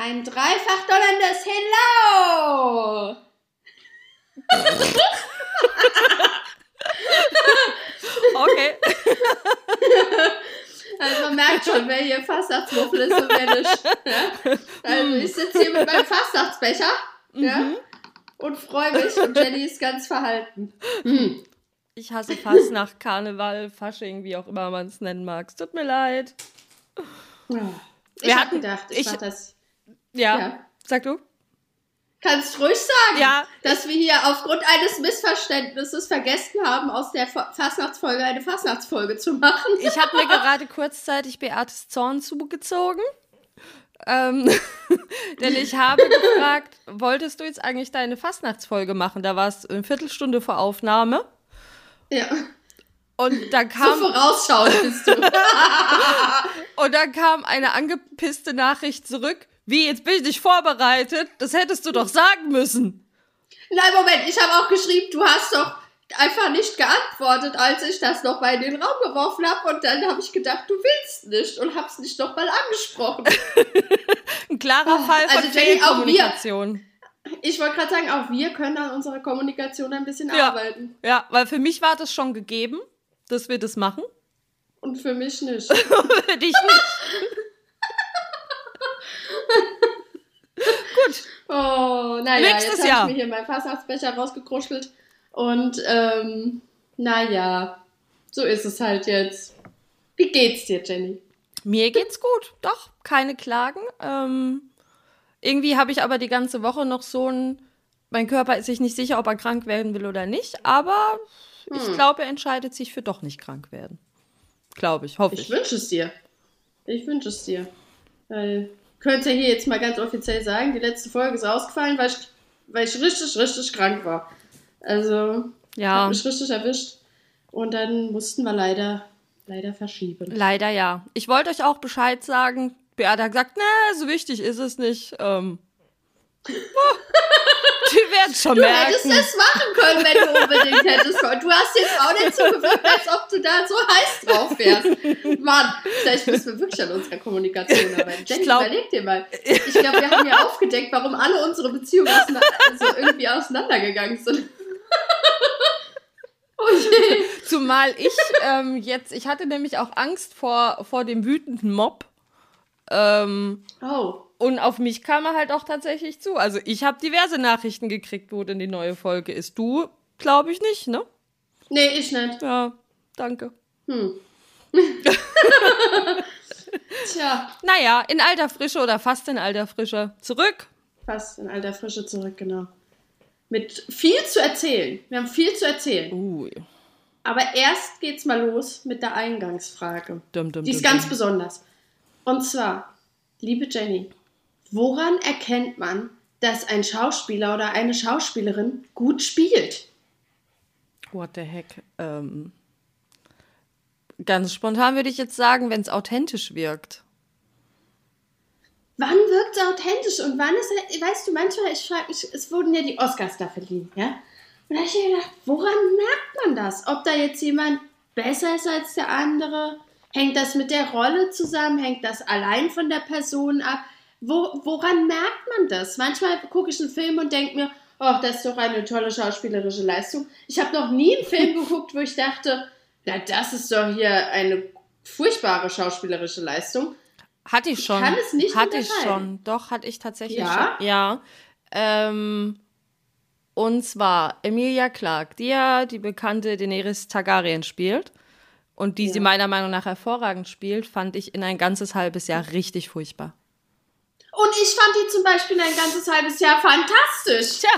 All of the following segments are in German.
Ein dreifach donnerndes Hello! Okay. Also man merkt schon, wer hier Fastnachtsmuffel ist und wer nicht. Ja? Also ich sitze hier mit meinem Fastnachtsbecher ja? und freue mich und Jenny ist ganz verhalten. Hm. Ich hasse fast nach Karneval, Fasching, wie auch immer man es nennen mag. Es tut mir leid. Ich Wir hab hatten- gedacht, ich, ich- das. Ja. Ja. Sag du? Kannst ruhig sagen, Ja. dass wir hier aufgrund eines Missverständnisses vergessen haben, aus der Fa- Fastnachtsfolge eine Fastnachtsfolge zu machen. Ich habe mir gerade kurzzeitig Beates Zorn zugezogen. Ähm, denn ich habe gefragt, wolltest du jetzt eigentlich deine Fastnachtsfolge machen? Da war es eine Viertelstunde vor Aufnahme. Ja, Und da so kam, vorausschauend bist du. und dann kam eine angepisste Nachricht zurück. Wie, jetzt bin ich nicht vorbereitet? Das hättest du doch sagen müssen. Nein, Moment, ich habe auch geschrieben, du hast doch einfach nicht geantwortet, als ich das nochmal in den Raum geworfen habe. Und dann habe ich gedacht, du willst nicht und habe es nicht nochmal angesprochen. Ein klarer Fall von also auch wir. Fehlkommunikation. Ich wollte gerade sagen, auch wir können an unserer Kommunikation ein bisschen Ja. arbeiten. Ja, weil für mich war das schon gegeben, dass wir das machen. Und für mich nicht. Für dich nicht. Gut. Oh, naja, Nächstes jetzt habe ich mir hier meinen Fastnachtsbecher rausgekruschelt. Und, ähm, naja, so ist es halt jetzt. Wie geht's dir, Jenny? Mir geht's gut, doch, keine Klagen. Ähm, irgendwie habe ich aber die ganze Woche noch so ein. Mein Körper ist sich nicht sicher, ob er krank werden will oder nicht, aber ich Hm. glaube, er entscheidet sich für doch nicht krank werden. Glaube ich, hoffe Ich ich. wünsche es dir. Ich wünsche es dir. Weil, könnt ihr hier jetzt mal ganz offiziell sagen, die letzte Folge ist ausgefallen, weil ich, weil ich richtig, richtig krank war. Also, Ja, mich richtig erwischt. Und dann mussten wir leider, leider verschieben. leider ja. Ich wollte euch auch Bescheid sagen. Beata hat gesagt, ne, so wichtig ist es nicht. Ähm, die werden schon Du hättest merken. es machen können, wenn du unbedingt hättest. Du hast jetzt auch nicht so gewirkt, als ob du da so heiß drauf wärst. Mann, vielleicht müssen wir wirklich an unserer Kommunikation arbeiten. Jenny, glaub- überleg dir mal. Ich glaube, wir haben ja aufgedeckt, warum alle unsere Beziehungen also irgendwie auseinandergegangen sind. Oh je. Zumal ich ähm, jetzt, ich hatte nämlich auch Angst vor, vor dem wütenden Mob. Ähm, Oh. Und auf mich kam er halt auch tatsächlich zu. Also ich habe diverse Nachrichten gekriegt, wo denn die neue Folge ist. Du, glaube ich nicht, ne? Nee, ich nicht. Ja, danke. Hm. Tja, Naja, in alter Frische oder fast in alter Frische. Zurück. fast in alter Frische zurück, genau. Mit viel zu erzählen. Wir haben viel zu erzählen. Ui. Aber erst geht's mal los mit der Eingangsfrage. Dum, dum, Die ist dum, ganz besonders. Und zwar, liebe Jenny, woran erkennt man, dass ein Schauspieler oder eine Schauspielerin gut spielt? What the heck? Ähm, ganz spontan würde ich jetzt sagen, wenn es authentisch wirkt. Wann wirkt es authentisch und wann ist er, weißt du, manchmal, ich frage mich, es wurden ja die Oscars da verliehen, ja? Und da habe ich mir gedacht, woran merkt man das? Ob da jetzt jemand besser ist als der andere? Hängt das mit der Rolle zusammen? Hängt das allein von der Person ab? Wo, woran merkt man das? Manchmal gucke ich einen Film und denke mir, oh, das ist doch eine tolle schauspielerische Leistung. Ich habe noch nie einen Film geguckt, wo ich dachte, na, das ist doch hier eine furchtbare schauspielerische Leistung. Hatte ich schon. kann es nicht Hatte ich schon. Doch, hatte ich tatsächlich Ja? schon. Ja. Ähm, und zwar Emilia Clarke, die ja die bekannte Daenerys Targaryen spielt. Und die Ja. sie meiner Meinung nach hervorragend spielt, fand ich in ein ganzes halbes Jahr richtig furchtbar. Und ich fand die zum Beispiel ein ganzes halbes Jahr fantastisch. Tja,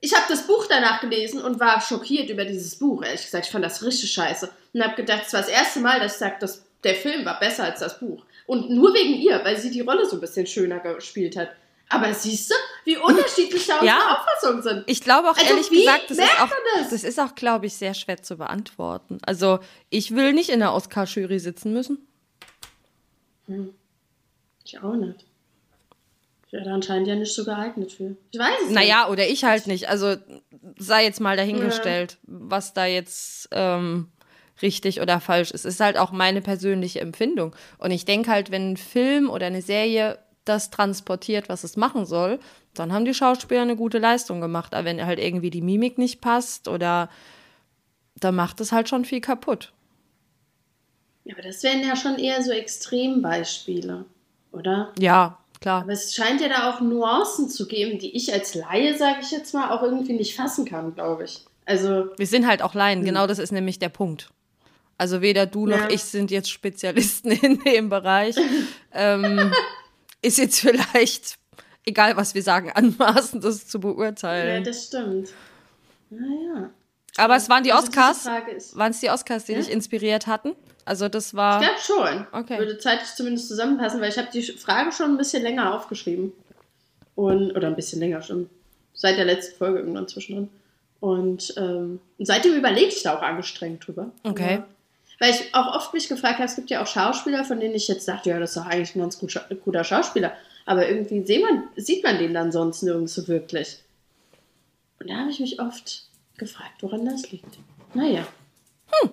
Ich habe das Buch danach gelesen und war schockiert über dieses Buch. Ehrlich gesagt, ich fand das richtig scheiße. Und habe gedacht, es war das erste Mal, dass ich sage, dass der Film war besser als das Buch. Und nur wegen ihr, weil sie die Rolle so ein bisschen schöner gespielt hat. Aber siehst du, wie unterschiedlich da unsere Ja. Auffassungen sind. ich glaube auch Also ehrlich wie gesagt, das ist auch, das? das ist auch, glaube ich, sehr schwer zu beantworten. Also ich will nicht in der Oscar-Jury sitzen müssen. Ich auch nicht. Ich wäre da anscheinend ja nicht so geeignet für. Ich weiß es nicht. Naja, oder ich halt nicht. Also sei jetzt mal dahingestellt, was da jetzt ähm, richtig oder falsch ist. Ist halt auch meine persönliche Empfindung. Und ich denke halt, wenn ein Film oder eine Serie das transportiert, was es machen soll, dann haben die Schauspieler eine gute Leistung gemacht. Aber wenn halt irgendwie die Mimik nicht passt oder dann macht es halt schon viel kaputt. Ja, aber das wären ja schon eher so Extrembeispiele, oder? Ja, klar. Aber es scheint ja da auch Nuancen zu geben, die ich als Laie, sage ich jetzt mal, auch irgendwie nicht fassen kann, glaube ich. Also. Wir sind halt auch Laien, genau das ist nämlich der Punkt. Also weder du noch Ja. ich sind jetzt Spezialisten in dem Bereich. ähm, ist jetzt vielleicht, egal was wir sagen, anmaßend, das zu Ja, beurteilen. das stimmt. Naja. Aber es waren die Also Oscars. Waren es die Oscars, die Ja? dich inspiriert hatten? Also das war. Ich glaube schon. Okay. Würde zeitlich zumindest zusammenpassen, weil ich habe die Frage schon ein bisschen länger aufgeschrieben. Und, oder ein bisschen länger schon. Seit der letzten Folge irgendwann zwischendrin. Und ähm, seitdem überlege ich da auch angestrengt drüber. Okay. Ja. Weil ich auch oft mich gefragt habe, es gibt ja auch Schauspieler, von denen ich jetzt dachte, ja, das ist doch eigentlich ein ganz gut, guter Schauspieler. Aber irgendwie sieht man, sieht man den dann sonst nirgends so wirklich. Und da habe ich mich oft gefragt, woran das liegt. Naja. Hm.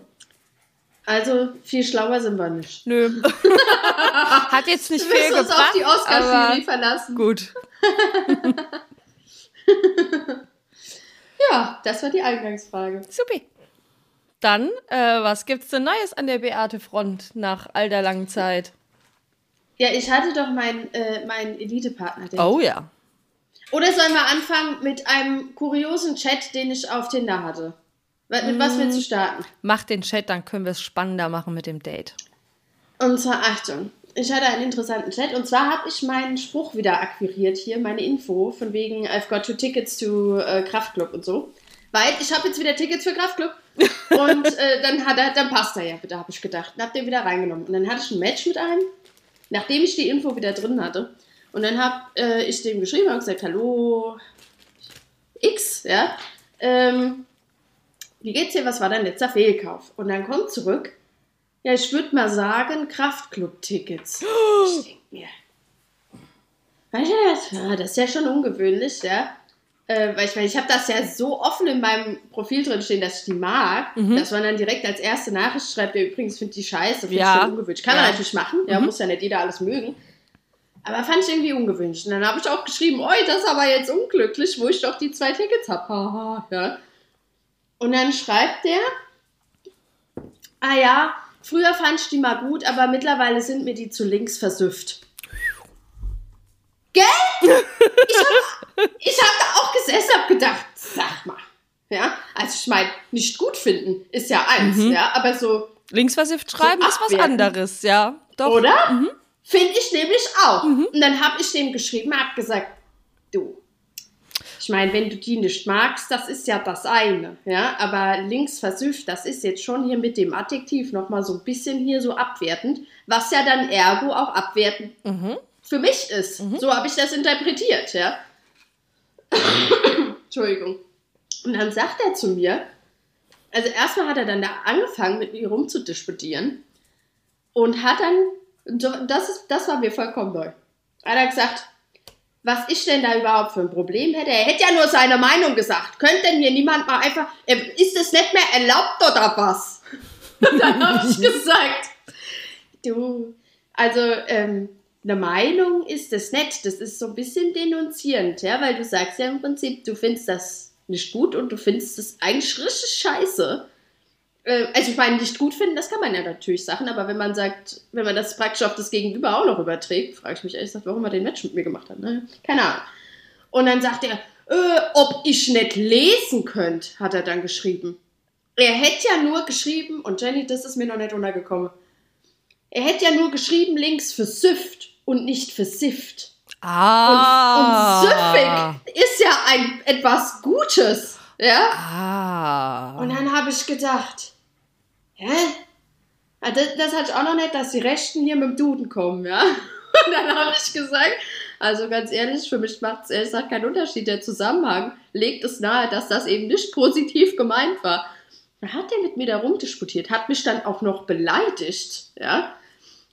Also viel schlauer sind wir nicht. Nö. Hat jetzt nicht Wir viel müssen uns gebracht. auf die Oscar-Jury verlassen. Gut. Ja, das war die Eingangsfrage. Supi. Dann, äh, was gibt's denn Neues an der Beate-Front nach all der langen Zeit? Ja, ich hatte doch meinen äh, mein Elite-Partner. Oh ja. Oder sollen wir anfangen mit einem kuriosen Chat, den ich auf Tinder hatte? Mit was willst du starten? Mach den Chat, dann können wir es spannender machen mit dem Date. Und zwar, Achtung, ich hatte einen interessanten Chat und zwar habe ich meinen Spruch wieder akquiriert hier, meine Info, von wegen I've got two tickets to äh, Kraftclub und so. Weil ich habe jetzt wieder Tickets für Kraftclub und äh, dann, hat er, dann passt er ja bitte, habe ich gedacht. Und habe den wieder reingenommen. Und dann hatte ich ein Match mit einem, nachdem ich die Info wieder drin hatte. Und dann habe äh, ich dem geschrieben und gesagt, hallo X, ja, ähm, wie geht's dir, was war dein letzter Fehlkauf? Und dann kommt zurück, ja, ich würde mal sagen, Kraftclub-Tickets. Ich denke mir. Weißt du das? Ja, das ist ja schon ungewöhnlich, ja. Äh, weil ich meine, ich habe das ja so offen in meinem Profil drin stehen, dass ich die mag, dass man dann direkt als erste Nachricht schreibt, ja, übrigens finde ich die scheiße, finde Ja. ich schon ungewöhnlich. Kann man Ja. natürlich machen, ja, muss ja nicht jeder alles mögen. Aber fand ich irgendwie ungewöhnlich. Und dann habe ich auch geschrieben, oi, das ist aber jetzt unglücklich, wo ich doch die zwei Tickets habe. Ja. Und dann schreibt der, ah ja, früher fand ich die mal gut, aber mittlerweile sind mir die zu links versüfft. Gell? Ich habe hab da auch gesessen hab gedacht, sag mal. Ja, also ich meine, nicht gut finden ist ja eins, ja, aber so, Linksversifft schreiben So ist was anderes, ja. Doch. oder? Finde ich nämlich auch. Und dann habe ich dem geschrieben, habe gesagt, du, ich meine, wenn du die nicht magst, das ist ja das eine, ja, aber links versüfft, das ist jetzt schon hier mit dem Adjektiv nochmal so ein bisschen hier so abwertend, was ja dann ergo auch abwertend für mich ist. So habe ich das interpretiert, ja. Entschuldigung. Und dann sagt er zu mir, also erstmal hat er dann da angefangen, mit mir rumzudisputieren und hat dann, das, ist, das war mir vollkommen neu, hat er gesagt, was ich denn da überhaupt für ein Problem hätte. Er hätte ja nur seine Meinung gesagt. Könnte denn hier niemand mal einfach, äh, ist es nicht mehr erlaubt oder was? Dann habe ich gesagt, du, also ähm, eine Meinung ist das nicht. Das ist so ein bisschen denunzierend, ja, weil du sagst ja im Prinzip, du findest das nicht gut und du findest das eigentlich richtig scheiße. Äh, Also ich meine, nicht gut finden, das kann man ja natürlich sagen, aber wenn man sagt, wenn man das praktisch auf das Gegenüber auch noch überträgt, frage ich mich ehrlich gesagt, warum er den Match mit mir gemacht hat. Ne? Keine Ahnung. Und dann sagt er, äh, ob ich nicht lesen könnte, hat er dann geschrieben. Er hätte ja nur geschrieben, und Jenny, das ist mir noch nicht untergekommen, er hätte ja nur geschrieben links für Süft und nicht für Sift. Und, Ah. und süffig ist ja ein etwas Gutes. Ja? Ah. Und dann habe ich gedacht, hä? Ah, Das, das hatte ich auch noch nicht, dass die Rechten hier mit dem Duden kommen, ja? Und dann habe ich gesagt, also ganz ehrlich, für mich macht es ehrlich gesagt keinen Unterschied. Der Zusammenhang legt es nahe, dass das eben nicht positiv gemeint war. Da hat er mit mir da rumdisputiert, hat mich dann auch noch beleidigt, ja?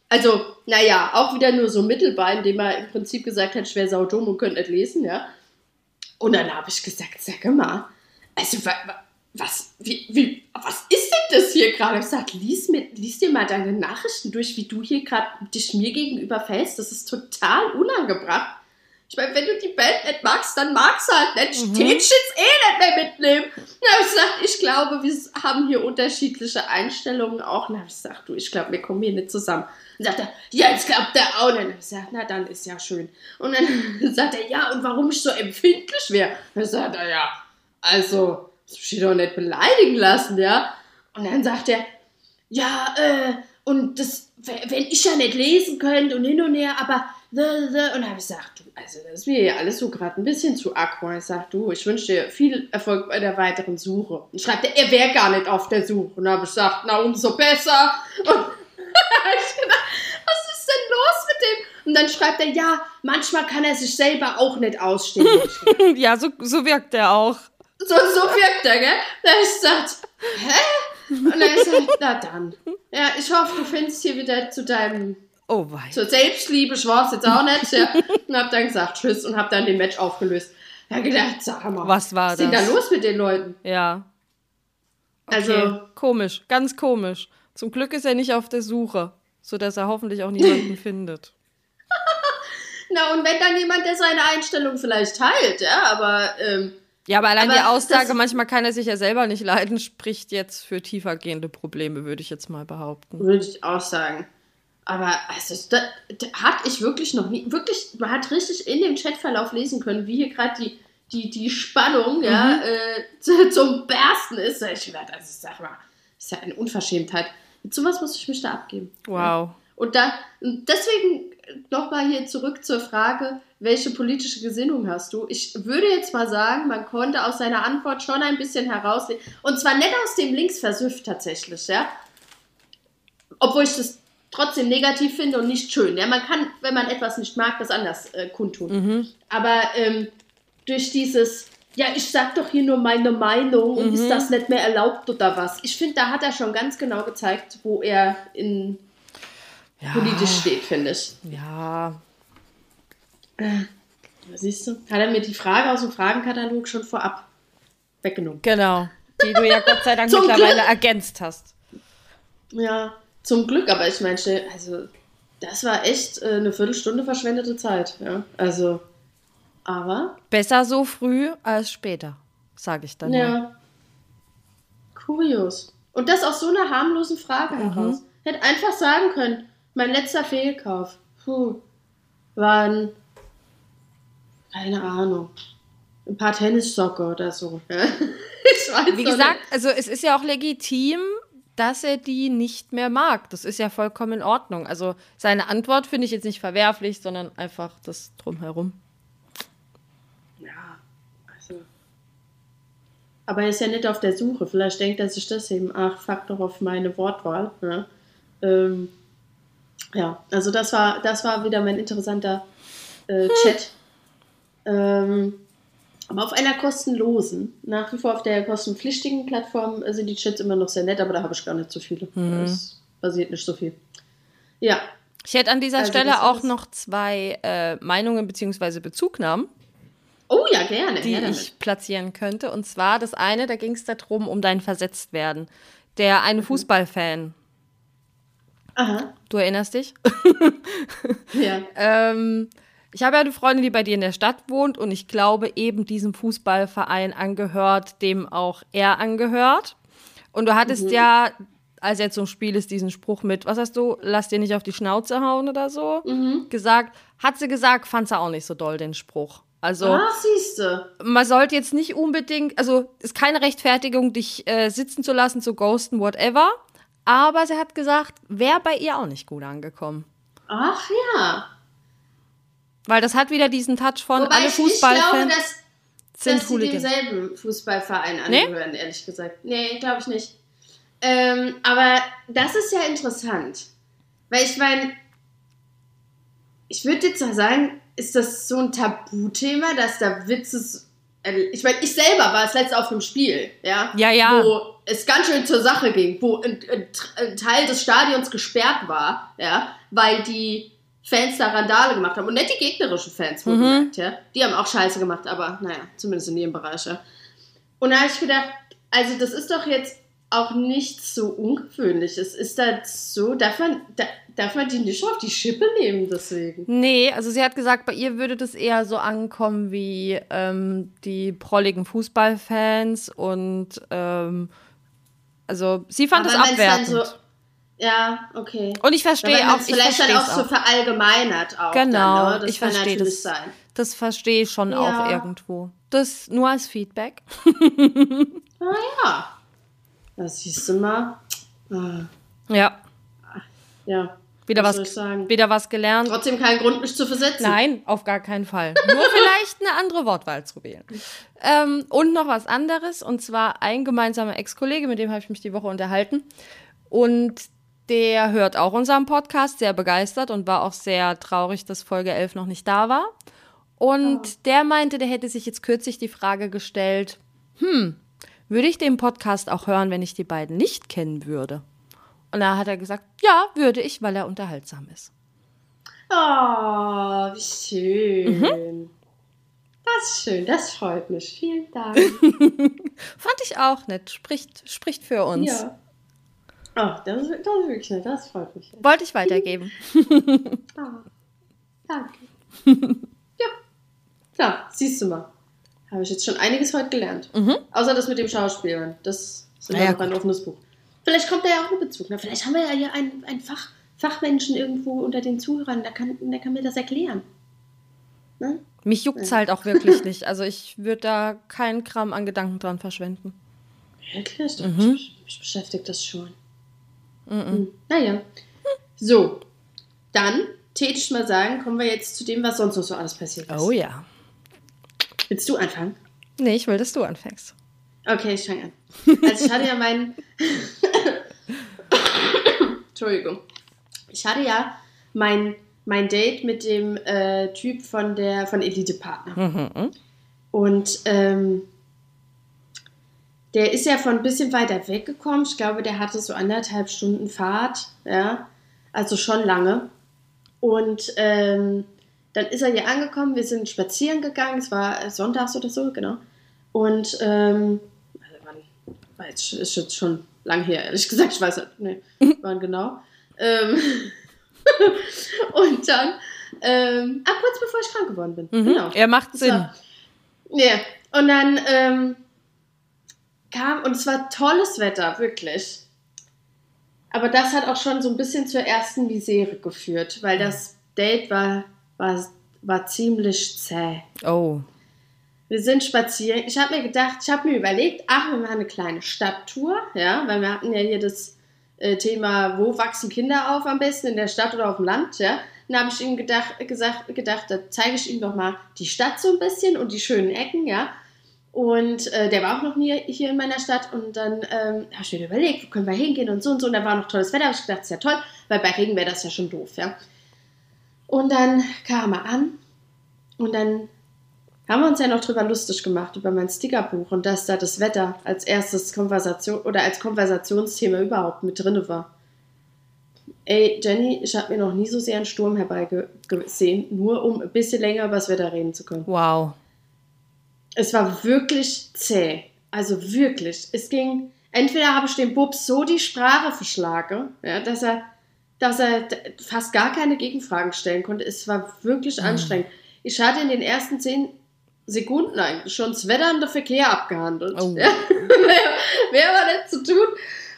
Also, naja, auch wieder nur so mittelbar, indem er im Prinzip gesagt hat, ich wäre saudumm und könnte nicht lesen, ja? Und dann habe ich gesagt, sag mal, also was, wie, wie, was ist denn das hier gerade? Ich sag, lies, lies dir mal deine Nachrichten durch, wie du hier gerade dich mir gegenüber fällst. Das ist total unangebracht. Ich meine, wenn du die Band nicht magst, dann magst du halt nicht. Mhm. Städtchens eh nicht mehr mitnehmen. Habe ich gesagt, ich glaube, wir haben hier unterschiedliche Einstellungen auch. Habe ich gesagt, du, ich glaube, wir kommen hier nicht zusammen. Und sagt er, ja, jetzt glaubt er auch nicht. Ich gesagt, na, dann ist ja schön. Und dann sagt er, ja, und warum ich so empfindlich wäre? Dann sagt er, ja, also, mich doch nicht beleidigen lassen, ja. Und dann sagt er, ja, äh, und das, wenn ich ja nicht lesen könnte und hin und her, aber und dann habe ich gesagt, du, also das ist mir ja alles so gerade ein bisschen zu aqua. Ich sage, du, ich wünsche dir viel Erfolg bei der weiteren Suche. Und schreibt er, er wäre gar nicht auf der Suche. Und dann habe ich gesagt, na umso besser. Und ich gedacht, was ist denn los mit dem? Und dann schreibt er, ja, manchmal kann er sich selber auch nicht ausstehen. ja, so, so wirkt er auch. So, so wirkt er, gell? Da ist gesagt, hä? Und dann ist er, na dann. Ja, ich hoffe, du findest hier wieder zu deinem Oh wei. Zur Selbstliebe, ich war es jetzt auch nicht. Ja. Und hab dann gesagt, tschüss und hab dann den Match aufgelöst. Da hab gedacht, sag mal, was war was ist denn da los mit den Leuten? Ja. Okay. Also. Komisch, ganz komisch. Zum Glück ist er nicht auf der Suche, sodass er hoffentlich auch niemanden findet. Na, und wenn dann jemand, der seine Einstellung vielleicht teilt, ja, aber. Ähm, ja, aber allein aber die Aussage, manchmal kann er sich ja selber nicht leiden, spricht jetzt für tiefergehende Probleme, würde ich jetzt mal behaupten. Würde ich auch sagen. Aber also, da, da hatte ich wirklich noch nie, wirklich, man hat richtig in dem Chatverlauf lesen können, wie hier gerade die, die, die Spannung mhm. ja, äh, zum Bersten ist. Ich gedacht, also sag mal, das ist ja eine Unverschämtheit. Mit sowas muss ich mich da abgeben. Wow. Ja. Und da, deswegen nochmal hier zurück zur Frage, welche politische Gesinnung hast du? Ich würde jetzt mal sagen, man konnte aus seiner Antwort schon ein bisschen herauslesen. Und zwar nicht aus dem Linksversüft tatsächlich, ja. Obwohl ich das trotzdem negativ finde und nicht schön. Ja, man kann, wenn man etwas nicht mag, das anders äh, kundtun. Mhm. Aber ähm, durch dieses, ja, ich sag doch hier nur meine Meinung und ist mhm. das nicht mehr erlaubt oder was? Ich finde, da hat er schon ganz genau gezeigt, wo er in ja. politisch steht, finde ich. Ja. Äh, siehst du, hat er mir die Frage aus dem Fragenkatalog schon vorab weggenommen. Genau. Die du ja Gott sei Dank mittlerweile Glück. ergänzt hast. Ja, zum Glück, aber ich meine, also das war echt äh, eine Viertelstunde verschwendete Zeit. Ja? Also, aber. Besser so früh als später, sage ich dann. Ja. Mal. Kurios. Und das aus so einer harmlosen Frage mhm. heraus. Hätte einfach sagen können, mein letzter Fehlkauf. Puh. Waren. Keine Ahnung. Ein paar Tennissocke oder so. ich weiß Wie gesagt, nicht. also es ist ja auch legitim, dass er die nicht mehr mag. Das ist ja vollkommen in Ordnung. Also seine Antwort finde ich jetzt nicht verwerflich, sondern einfach das drumherum. Ja, also. Aber er ist ja nicht auf der Suche. Vielleicht denkt er sich das eben, ach, fuck doch auf meine Wortwahl. Ne? Ähm, ja, also das war, das war wieder mein interessanter äh, Chat. Hm. Ähm, aber auf einer kostenlosen. Nach wie vor auf der kostenpflichtigen Plattform sind die Chats immer noch sehr nett, aber da habe ich gar nicht so viele. Mhm. Es basiert nicht so viel. Ja. Ich hätte an dieser also Stelle auch noch zwei äh, Meinungen bzw. Bezugnahmen. Oh ja, gerne. Die gerne. ich platzieren könnte. Und zwar das eine, da ging es darum, um dein Versetztwerden. Der eine mhm. Fußballfan. Aha. Du erinnerst dich? ja. ähm, ich habe ja eine Freundin, die bei dir in der Stadt wohnt und ich glaube eben diesem Fußballverein angehört, dem auch er angehört. Und du hattest mhm. ja, als er zum Spiel ist, diesen Spruch mit, was hast du, lass dir nicht auf die Schnauze hauen oder so, mhm. gesagt. Hat sie gesagt, fand sie auch nicht so doll, den Spruch. Also, Ach, siehste. Man sollte jetzt nicht unbedingt, also ist keine Rechtfertigung, dich äh, sitzen zu lassen, zu ghosten, whatever. Aber sie hat gesagt, wäre bei ihr auch nicht gut angekommen. Ach ja. Weil das hat wieder diesen Touch von Wobei alle Fußballfans sind dass Hooligans. sie demselben Fußballverein angehören, nee? ehrlich gesagt. Nee, glaube ich nicht. Ähm, aber das ist ja interessant. Weil ich meine, ich würde jetzt mal sagen, ist das so ein Tabuthema, dass da Witze. Ich meine, ich selber war das letzte auf dem Spiel, ja? Ja, ja. Wo es ganz schön zur Sache ging, wo ein, ein, Teil des Stadions gesperrt war, ja, weil die Fans da Randale gemacht haben. Und nicht die gegnerischen Fans, mhm. ja. Die haben auch Scheiße gemacht, aber naja, zumindest in ihrem Bereich, ja. Und da habe ich gedacht, also das ist doch jetzt auch nichts so Ungewöhnliches. Ist das so, darf man, da, darf man die nicht auf die Schippe nehmen deswegen? Nee, also sie hat gesagt, bei ihr würde das eher so ankommen wie ähm, die prolligen Fußballfans und ähm, also sie fand es abwertend. So, ja, okay. und ich verstehe auch, ich vielleicht dann auch so verallgemeinert auch. Genau, dann, ne? das ich kann verstehe natürlich das. sein. Das verstehe ich schon Ja. auch irgendwo. Das nur als Feedback. Ah ja. Das siehst du mal. Ah, Ja, ja. Wieder Was was, wieder was gelernt. Trotzdem kein Grund, mich zu versetzen. Nein, auf gar keinen Fall. Nur vielleicht eine andere Wortwahl zu wählen. Ähm, und noch was anderes, und zwar ein gemeinsamer Ex-Kollege, mit dem habe ich mich die Woche unterhalten. Und der hört auch unseren Podcast, sehr begeistert und war auch sehr traurig, dass Folge 11 noch nicht da war. Und der meinte, der hätte sich jetzt kürzlich die Frage gestellt, hm, würde ich den Podcast auch hören, wenn ich die beiden nicht kennen würde? Und da hat er gesagt, ja, würde ich, weil er unterhaltsam ist. Oh, wie schön. Mhm. Das ist schön, das freut mich. Vielen Dank. Fand ich auch nett. Spricht, spricht für uns. ja. Oh, das, ist- das ist wirklich nett, das freut mich. Wollte ich weitergeben. Ah, danke. ja. Klar, siehst du mal. Habe ich jetzt schon einiges heute gelernt. Außer das mit dem Schauspielern. Das ist immer Na ja, noch ein offenes Buch. Vielleicht kommt da ja auch ein Bezug. Ne? Vielleicht haben wir ja hier einen, einen Fach, Fachmenschen irgendwo unter den Zuhörern, der kann, der kann mir das erklären. Ne? Mich juckt's halt auch wirklich nicht. Also ich würde da keinen Gramm an Gedanken dran verschwenden. Wirklich? Doch, Mhm. mich, beschäftigt das schon. Hm. Naja. So, dann täte ich mal sagen, kommen wir jetzt zu dem, was sonst noch so alles passiert ist. Oh ja. Willst du anfangen? Nee, ich will, dass du anfängst. Okay, ich fange an. Also ich hatte ja meinen... Entschuldigung. Ich hatte ja mein, mein Date mit dem äh, Typ von der von Elite Partner. Mhm. Und ähm, der ist ja von ein bisschen weiter weggekommen. Ich glaube, der hatte so anderthalb Stunden Fahrt, ja, also schon lange. Und ähm, dann ist er hier angekommen, wir sind spazieren gegangen, es war sonntags oder so, genau. Und ähm, also war jetzt, ist jetzt schon lang her, ehrlich gesagt, ich weiß nicht, nee, wann genau. Ähm, und dann, ähm, ah, kurz bevor ich krank geworden bin, Mhm. genau. Er macht Sinn. war- ja, und dann ähm, kam, und es war tolles Wetter, wirklich. Aber das hat auch schon so ein bisschen zur ersten Misere geführt, weil das Date war, war, war ziemlich zäh. Oh. Wir sind spazieren. Ich habe mir gedacht, ich habe mir überlegt, ach, wir machen eine kleine Stadttour, ja, weil wir hatten ja hier das äh, Thema, wo wachsen Kinder auf am besten, in der Stadt oder auf dem Land, ja. Dann habe ich ihm gedacht, gesagt, gedacht, da zeige ich ihm doch mal die Stadt so ein bisschen und die schönen Ecken, ja. Und äh, der war auch noch nie hier in meiner Stadt und dann ähm, habe ich mir überlegt, wo können wir hingehen und so und so. Und da war noch tolles Wetter, habe ich gedacht, ist ja toll, weil bei Regen wäre das ja schon doof, ja. Und dann kam er an und dann haben wir uns ja noch drüber lustig gemacht, über mein Stickerbuch und dass da das Wetter als erstes Konversation oder als Konversationsthema überhaupt mit drin war. Ey, Jenny, ich habe mir noch nie so sehr einen Sturm herbeigesehen, nur um ein bisschen länger über das Wetter reden zu können. Wow. Es war wirklich zäh. Also wirklich. Es ging, entweder habe ich dem Bub so die Sprache verschlagen, ja, dass er, dass er fast gar keine Gegenfragen stellen konnte. Es war wirklich anstrengend. Ich hatte in den ersten zehn Sekunden eigentlich schon das Wetter und der Verkehr abgehandelt. Oh. Ja. mehr, war nicht zu tun.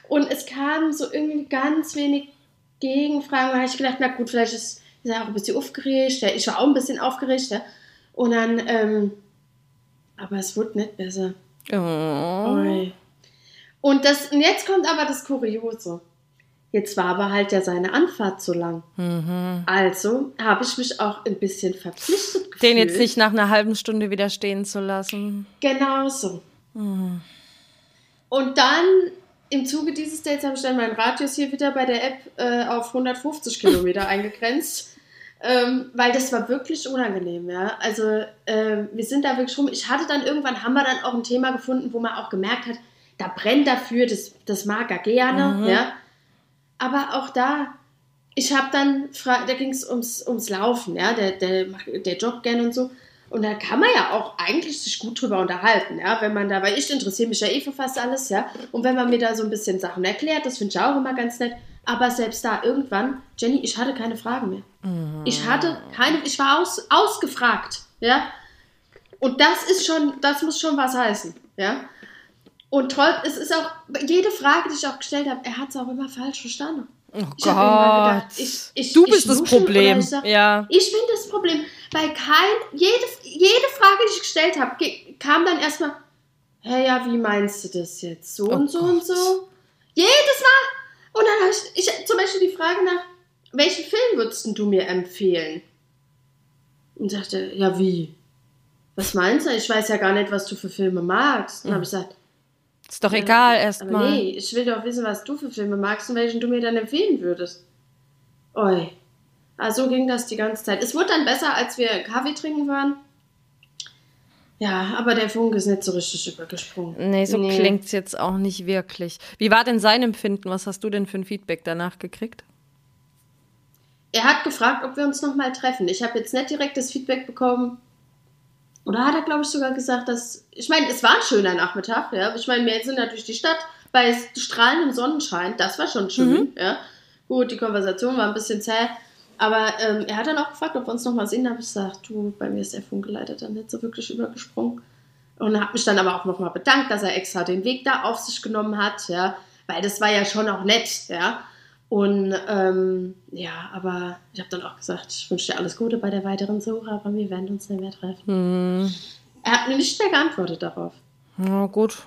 Und es kamen so irgendwie ganz wenig Gegenfragen. Da habe ich gedacht, na gut, vielleicht ist, er auch ein bisschen aufgeregt. Ja, ich war auch ein bisschen aufgeregt. Ja. Und dann, ähm, aber es wurde nicht besser. Oh. Und, das, und jetzt kommt aber das Kuriose. Jetzt war aber halt ja seine Anfahrt so lang. Mhm. Also habe ich mich auch ein bisschen verpflichtet gefühlt. Den jetzt nicht nach einer halben Stunde wieder stehen zu lassen. Genau so. Mhm. Und dann im Zuge dieses Dates habe ich dann meinen Radius hier wieder bei der App äh, auf 150 Kilometer eingegrenzt. Ähm, weil das war wirklich unangenehm, ja. Also ähm, wir sind da wirklich rum. Ich hatte dann irgendwann, haben wir dann auch ein Thema gefunden, wo man auch gemerkt hat, da brennt dafür, das, das mag er gerne, Mhm. ja. Aber auch da, ich habe dann, da ging es ums, ums Laufen, ja, der, der, macht- der joggt gerne und so. Und da kann man ja auch eigentlich sich gut drüber unterhalten, ja, wenn man da, weil ich interessiere mich ja eh für fast alles, ja. Und wenn man mir da so ein bisschen Sachen erklärt, das finde ich auch immer ganz nett. Aber selbst da irgendwann, Jenny, ich hatte keine Fragen mehr. Mhm. Ich hatte keine, ich war aus, ausgefragt, ja. Und das ist schon, das muss schon was heißen, ja. Und toll, es ist auch, jede Frage, die ich auch gestellt habe, er hat es auch immer falsch verstanden. Oh ich Gott. Gedacht, ich, ich, du bist das Problem. Ich sag, ja. Ich bin das Problem. Bei kein, jede, jede Frage, die ich gestellt habe, kam dann erstmal, hey, ja, wie meinst du das jetzt? So oh und so Gott. und so. Jedes Mal. Und dann habe ich, ich zum Beispiel die Frage nach, welchen Film würdest du mir empfehlen? Und dachte, ja, wie? Was meinst du? Ich weiß ja gar nicht, was du für Filme magst. Und dann habe ich gesagt, ist doch egal erstmal. Nee, ich will doch wissen, was du für Filme magst und welchen du mir dann empfehlen würdest. Oi. Also ging das die ganze Zeit. Es wurde dann besser, als wir Kaffee trinken waren. Ja, aber der Funk ist nicht so richtig übergesprungen. Nee, so nee. klingt es jetzt auch nicht wirklich. Wie war denn sein Empfinden? Was hast du denn für ein Feedback danach gekriegt? Er hat gefragt, ob wir uns nochmal treffen. Ich habe jetzt nicht direkt das Feedback bekommen, oder hat er, glaube ich, sogar gesagt, dass. Ich meine, es war ein schöner Nachmittag, ja. Ich meine, wir sind ja durch die Stadt bei strahlendem Sonnenschein. Das war schon schön, mhm. ja. Gut, die Konversation war ein bisschen zäh. Aber ähm, er hat dann auch gefragt, ob wir uns nochmal sehen. Da habe ich gesagt, du, bei mir ist der Funkgeleitet dann nicht so wirklich übergesprungen. Und hat mich dann aber auch nochmal bedankt, dass er extra den Weg da auf sich genommen hat, ja. Weil das war ja schon auch nett, ja. Und ähm, ja, aber ich habe dann auch gesagt, ich wünsche dir alles Gute bei der weiteren Suche, aber wir werden uns nicht mehr treffen. Hm. Er hat mir nicht mehr geantwortet darauf. Ja, gut.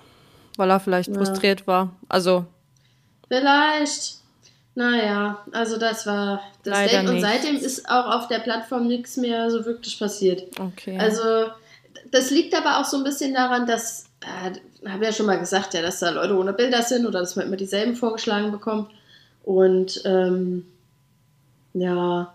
Weil er vielleicht ja. frustriert war. Also. Vielleicht. Naja, also das war das Leider Date. Und seitdem ist auch auf der Plattform nichts mehr so wirklich passiert. Okay. Also, das liegt aber auch so ein bisschen daran, dass, äh, habe ja schon mal gesagt, ja, dass da Leute ohne Bilder sind oder dass man immer dieselben vorgeschlagen bekommt. Und ähm, ja,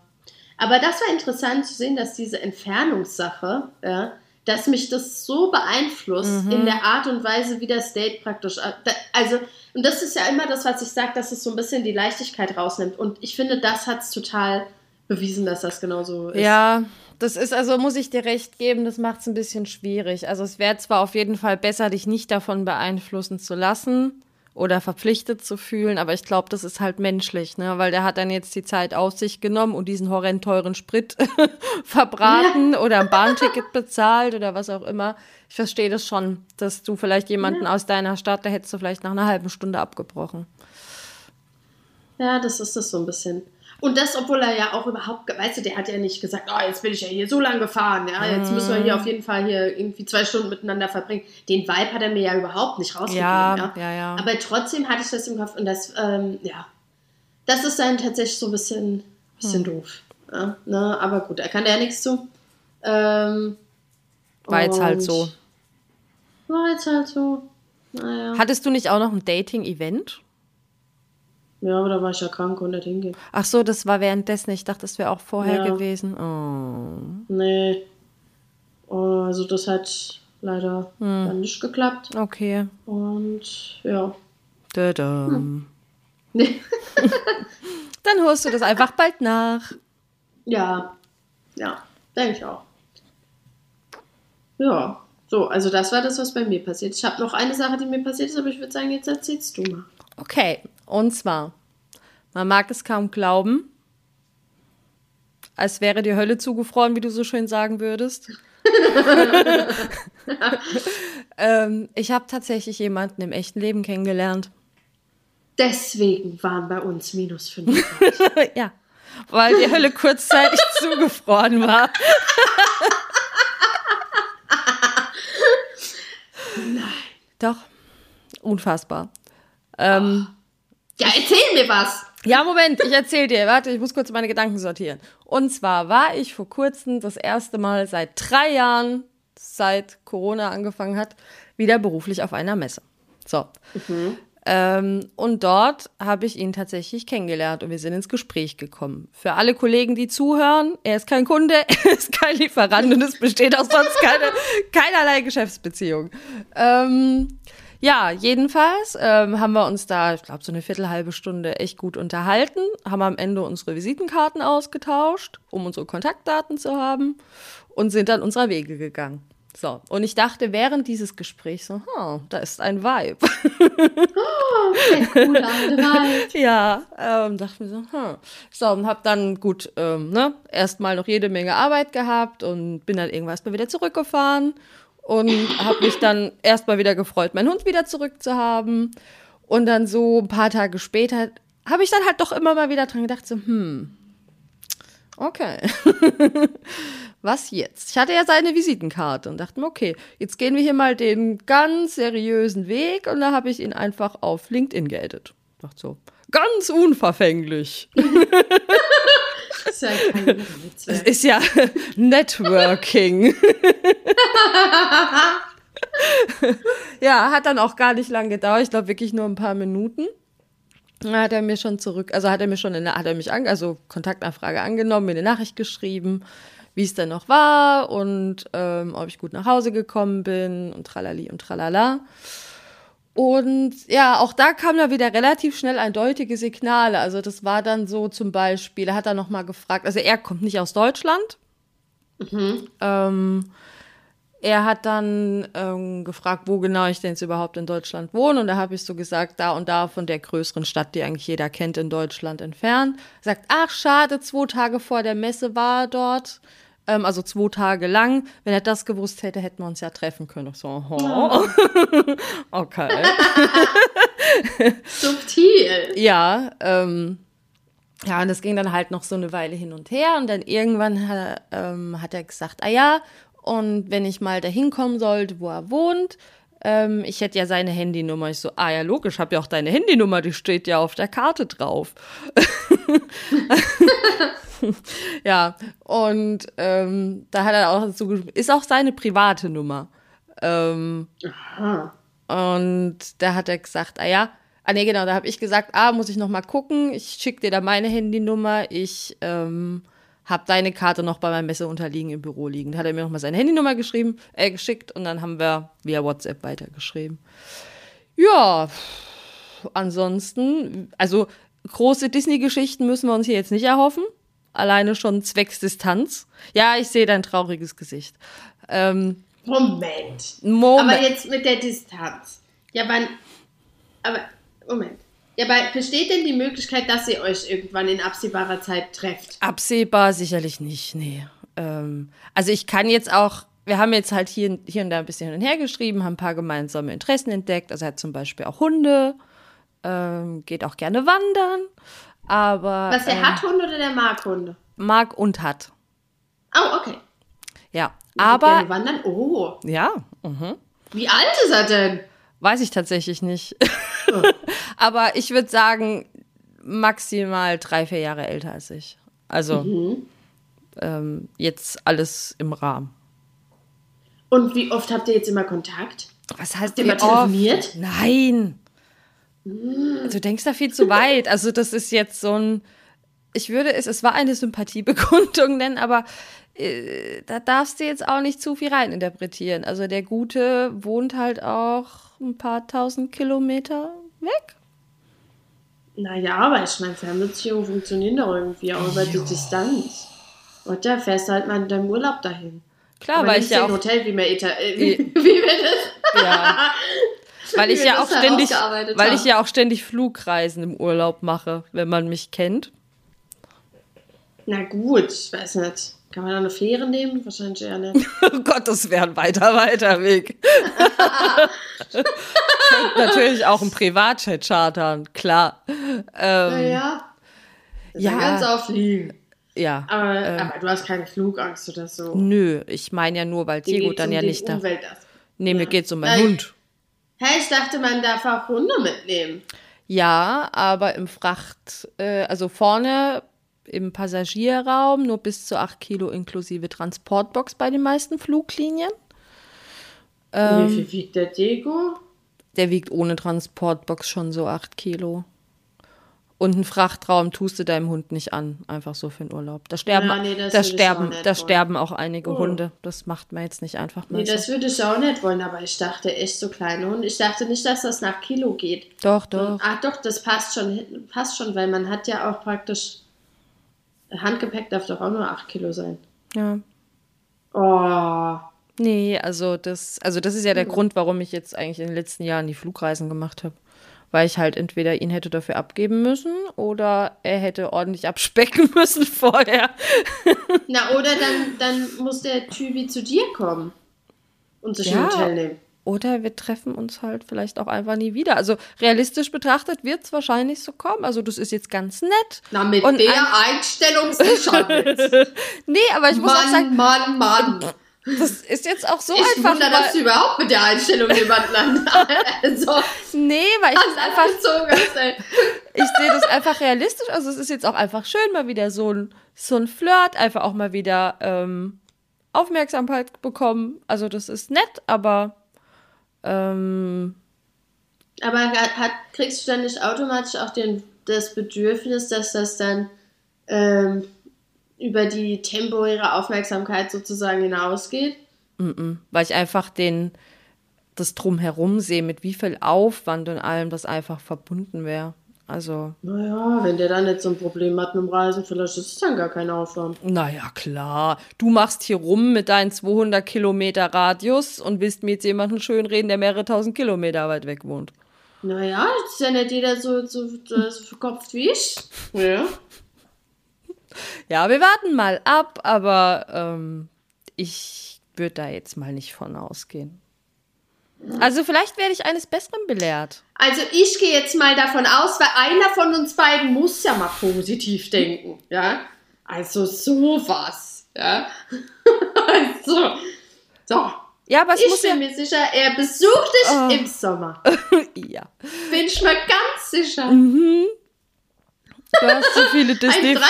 aber das war interessant zu sehen, dass diese Entfernungssache, ja, dass mich das so beeinflusst mhm. in der Art und Weise, wie das Date praktisch. Äh, also, und das ist ja immer das, was ich sage, dass es so ein bisschen die Leichtigkeit rausnimmt. Und ich finde, das hat es total bewiesen, dass das genauso ist. Ja, das ist also, muss ich dir recht geben, das macht es ein bisschen schwierig. Also, es wäre zwar auf jeden Fall besser, dich nicht davon beeinflussen zu lassen oder verpflichtet zu fühlen, aber ich glaube, das ist halt menschlich, ne? weil der hat dann jetzt die Zeit auf sich genommen und diesen horrend teuren Sprit verbraten ja. oder ein Bahnticket bezahlt oder was auch immer. Ich verstehe das schon, dass du vielleicht jemanden ja. aus deiner Stadt, da hättest du vielleicht nach einer halben Stunde abgebrochen. Ja, das ist das so ein bisschen. Und das, obwohl er ja auch überhaupt, weißt du, der hat ja nicht gesagt, oh, jetzt bin ich ja hier so lang gefahren, ja, jetzt müssen wir hier auf jeden Fall hier irgendwie zwei Stunden miteinander verbringen. Den Vibe hat er mir ja überhaupt nicht rausgegeben. Ja, ja, ja. ja. Aber trotzdem hatte ich das im Kopf und das, ähm, ja, das ist dann tatsächlich so ein bisschen, bisschen hm. doof. Ja, ne? Aber gut, er kann da ja nichts zu. Ähm, war jetzt halt so. War jetzt halt so. Naja. Hattest du nicht auch noch ein Dating-Event? Ja, aber da war ich ja krank und nicht hingehen. Ach so, das war währenddessen. Ich dachte, das wäre auch vorher ja. gewesen. Oh. Nee. Oh, also das hat leider hm. dann nicht geklappt. Okay. Und ja. Da -da. Hm. Nee. dann holst du das einfach bald nach. Ja. Ja, denke ich auch. Ja. So, also das war das, was bei mir passiert. Ich habe noch eine Sache, die mir passiert ist, aber ich würde sagen, jetzt erzählst du mal. Okay, und zwar, man mag es kaum glauben, als wäre die Hölle zugefroren, wie du so schön sagen würdest. ähm, ich habe tatsächlich jemanden im echten Leben kennengelernt. Deswegen waren bei uns minus 25. ja, weil die Hölle kurzzeitig zugefroren war. Nein. Doch, unfassbar. Ähm, ja, erzähl mir was. Ja, Moment, ich erzähl dir. Warte, ich muss kurz meine Gedanken sortieren. Und zwar war ich vor kurzem das erste Mal seit drei Jahren, seit Corona angefangen hat, wieder beruflich auf einer Messe. So. Mhm. Ähm, und dort habe ich ihn tatsächlich kennengelernt und wir sind ins Gespräch gekommen. Für alle Kollegen, die zuhören, er ist kein Kunde, er ist kein Lieferant und es besteht auch sonst keine, keinerlei Geschäftsbeziehung. Ähm, Ja, jedenfalls ähm, haben wir uns da, ich glaube, so eine viertelhalbe Stunde echt gut unterhalten, haben am Ende unsere Visitenkarten ausgetauscht, um unsere Kontaktdaten zu haben und sind dann unserer Wege gegangen. So, und ich dachte während dieses Gesprächs so, oh, da ist ein Vibe. Oh, okay, cooler Vibe. ja, ähm, dachte mir so, hm. So, und hab dann gut, ähm, ne, erstmal noch jede Menge Arbeit gehabt und bin dann irgendwann erstmal wieder zurückgefahren und habe mich dann erstmal wieder gefreut, meinen Hund wieder zurückzuhaben. Und dann so ein paar Tage später habe ich dann halt doch immer mal wieder dran gedacht, so, hm, okay. Was jetzt? Ich hatte ja seine Visitenkarte und dachte mir, okay, jetzt gehen wir hier mal den ganz seriösen Weg und da habe ich ihn einfach auf LinkedIn geedit. Dachte so, ganz unverfänglich. Das ist ja kein Es ist ja Networking. ja, hat dann auch gar nicht lang gedauert. Ich glaube wirklich nur ein paar Minuten. Da hat er mir schon zurück, also hat er mir schon eine, hat er mich an, also Kontaktanfrage angenommen, mir eine Nachricht geschrieben, wie es denn noch war und ähm, ob ich gut nach Hause gekommen bin und tralali und tralala. Und ja, auch da kam da wieder relativ schnell eindeutige Signale. Also das war dann so zum Beispiel, er hat dann nochmal gefragt, also er kommt nicht aus Deutschland. Ähm, er hat dann ähm, gefragt, wo genau ich denn jetzt überhaupt in Deutschland wohne. Und da habe ich so gesagt, da und da von der größeren Stadt, die eigentlich jeder kennt in Deutschland entfernt. Sagt, ach schade, zwei Tage vor der Messe war er dort. Ähm, also zwei Tage lang. Wenn er das gewusst hätte, hätten wir uns ja treffen können. Ich so, oh. okay. Subtil. Ja, ähm, ja, und das ging dann halt noch so eine Weile hin und her. Und dann irgendwann hat, ähm, hat er gesagt, ah ja, und wenn ich mal dahin kommen sollte, wo er wohnt, ähm, ich hätte ja seine Handynummer. Ich so, ah ja, logisch, hab ja auch deine Handynummer, die steht ja auf der Karte drauf. ja, und ähm, da hat er auch dazu geschrieben, ist auch seine private Nummer. Ähm, Ah. und da hat er gesagt, ah ja, ah nee, genau, da habe ich gesagt, ah, muss ich noch mal gucken, ich schicke dir da meine Handynummer, ich ähm, habe deine Karte noch bei meinem Messeunterliegen im Büro liegen. Da hat er mir noch mal seine Handynummer geschrieben, äh, geschickt und dann haben wir via WhatsApp weitergeschrieben. Ja, ansonsten, also große Disney-Geschichten müssen wir uns hier jetzt nicht erhoffen. Alleine schon zwecks Distanz. Ja, ich sehe dein trauriges Gesicht. Ähm, Moment. Moment. Aber jetzt mit der Distanz. Ja, wann. Aber, Moment. Ja, aber besteht denn die Möglichkeit, dass ihr euch irgendwann in absehbarer Zeit trefft? Absehbar sicherlich nicht, nee. Ähm, also ich kann jetzt auch, wir haben jetzt halt hier, hier und da ein bisschen hin und her geschrieben, haben ein paar gemeinsame Interessen entdeckt. Also er hat zum Beispiel auch Hunde, ähm, geht auch gerne wandern, aber Was, der ähm, hat Hunde oder der mag Hunde? mag und hat. Oh, okay. Ja, Geht aber gerne wandern? Oh. ja, mhm. Wie alt ist er denn? weiß ich tatsächlich nicht. Oh. aber ich würde sagen, maximal drei, vier Jahre älter als ich. Also Mhm. ähm, jetzt alles im Rahmen. Und wie oft habt ihr jetzt immer Kontakt? Was heißt ihr mal wie oft? telefoniert? Nein. Also du denkst da viel zu weit. Also das ist jetzt so ein, ich würde es, es war eine Sympathiebekundung nennen, aber äh, da darfst du jetzt auch nicht zu viel reininterpretieren. Also der Gute wohnt halt auch ein paar tausend Kilometer weg. Naja, aber ich meine, Fernbeziehungen funktionieren doch irgendwie auch über die Distanz. Und da fährst du halt mal in deinem Urlaub dahin. Klar, Aber weil ich ja auch, Hotel, wie wir, Eta äh, wie, Eh. wie wir das ja, weil ich ja auch ständig, weil ich ja auch ständig Flugreisen im Urlaub mache, wenn man mich kennt. Na gut, ich weiß nicht. Kann man da eine Fähre nehmen? Wahrscheinlich eher nicht. Oh Gott, das wäre ein weiter, weiter Weg. Natürlich auch ein Privatjet chartern, klar. Ähm, Naja. Ja. ja. ganz auffliegen. ja. Aber, ähm, aber du hast keine Flugangst oder so. Nö, ich meine ja nur, weil Diego dann um ja nicht da. Nee, mir ja. geht's um meinen Nein. Hund. Hä, ich dachte, man darf auch Hunde mitnehmen. Ja, aber im Fracht, äh, also vorne im Passagierraum nur bis zu 8 Kilo inklusive Transportbox bei den meisten Fluglinien. Ähm, Wie viel wiegt der Diego? Der wiegt ohne Transportbox schon so 8 Kilo. Und einen Frachtraum tust du deinem Hund nicht an, einfach so für den Urlaub. Da sterben, Ja, nee, das da auch sterben, nicht da sterben auch einige Oh. Hunde. Das macht man jetzt nicht einfach mal Nee, so. das würde ich auch nicht wollen, aber ich dachte echt so kleine Hunde. Ich dachte nicht, dass das nach Kilo geht. Doch, doch. Ach doch, das passt schon, passt schon, weil man hat ja auch praktisch Handgepäck darf doch auch nur 8 Kilo sein. Ja. Oh, Nee, also das, also das ist ja der Grund, warum ich jetzt eigentlich in den letzten Jahren die Flugreisen gemacht habe. Weil ich halt entweder ihn hätte dafür abgeben müssen oder er hätte ordentlich abspecken müssen vorher. na oder dann, dann muss der Typi zu dir kommen und sich Ja. ein Hotel nehmen. Oder wir treffen uns halt vielleicht auch einfach nie wieder. Also realistisch betrachtet wird es wahrscheinlich so kommen. Also das ist jetzt ganz nett. Na, mit Und der ein- Einstellung sicher. Nee, aber ich muss auch sagen, Mann, Mann, Mann. Das ist jetzt auch so Ich einfach. wundere, dass du überhaupt mit der Einstellung jemanden an, also, nee, weil ich das einfach hast. ich sehe das einfach realistisch. Also es ist jetzt auch einfach schön, mal wieder so ein, so ein Flirt, einfach auch mal wieder ähm, Aufmerksamkeit bekommen. Also das ist nett, aber ähm, Aber hat, hat- kriegst du dann nicht automatisch auch den, das Bedürfnis, dass das dann ähm, über die temporäre Aufmerksamkeit sozusagen hinausgeht? mm, weil ich einfach den das drumherum sehe, mit wie viel Aufwand und allem das einfach verbunden wäre. Also, Naja, wenn der dann nicht so ein Problem hat mit dem Reisen, vielleicht ist es dann gar kein Aufwand. naja, klar. Du machst hier rum mit deinen 200 Kilometer Radius und willst mir jetzt jemanden schön reden, der mehrere tausend Kilometer weit weg wohnt. Naja, ist ja nicht jeder so, so, so verkopft wie ich. Ja. Ja, wir warten mal ab, aber ähm, ich würde da jetzt mal nicht von ausgehen. Also vielleicht werde ich eines Besseren belehrt. Also ich gehe jetzt mal davon aus, weil einer von uns beiden muss ja mal positiv denken, ja. Also sowas, ja. also, so. Ja, aber es Ich muss bin ja. mir sicher, er besucht dich Oh. im Sommer. ja. Bin ich mir ganz sicher. Du hast so viele Ein Disney. Das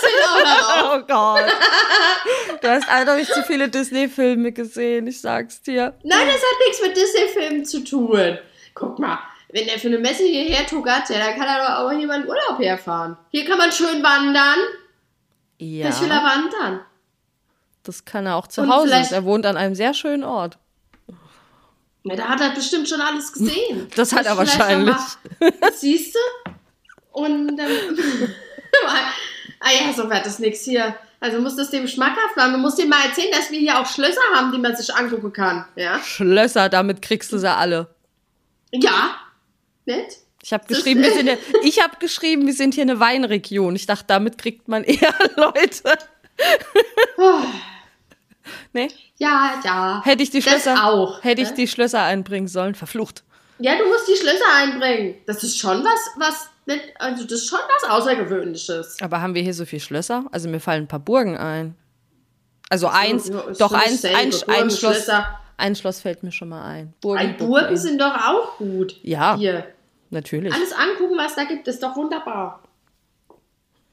sind auch darauf. Oh Gott. Du hast eindeutig zu viele Disney-Filme gesehen, ich sag's dir. Nein, das hat nichts mit Disney-Filmen zu tun. Guck mal, wenn er für eine Messe hierher tuckert, ja, dann kann er doch auch hier mal in Urlaub herfahren. Hier kann man schön wandern. Ja. Ich will er wandern. Das kann er auch zu Und Hause. Er wohnt an einem sehr schönen Ort. Ja, da hat er bestimmt schon alles gesehen. Das hat er wahrscheinlich. Siehst du? Und dann. ah ja, so wird das nichts hier. Also musst du es dem schmackhaft machen. Du musst ihm mal erzählen, dass wir hier auch Schlösser haben, die man sich angucken kann. Ja? Schlösser, damit kriegst du sie alle. Ja. Nett? Ich habe Das- geschrieben, wir sind ja, ich habe geschrieben, wir sind hier eine Weinregion. Ich dachte, damit kriegt man eher Leute. nee, Ja, ja. hätte ich die Das Schlösser auch, hätte ich ne? die Schlösser einbringen sollen, verflucht. Ja, du musst die Schlösser einbringen. Das ist schon was, was. Also, das ist schon was Außergewöhnliches. Aber haben wir hier so viele Schlösser? Also mir fallen ein paar Burgen ein. Also eins, ist doch eins, ein, ein Schloss, Schlösser. ein Schloss fällt mir schon mal ein. Burgen, Ein Burgen sind doch auch gut. Ja. Hier. natürlich. Alles angucken, was da gibt, ist doch wunderbar.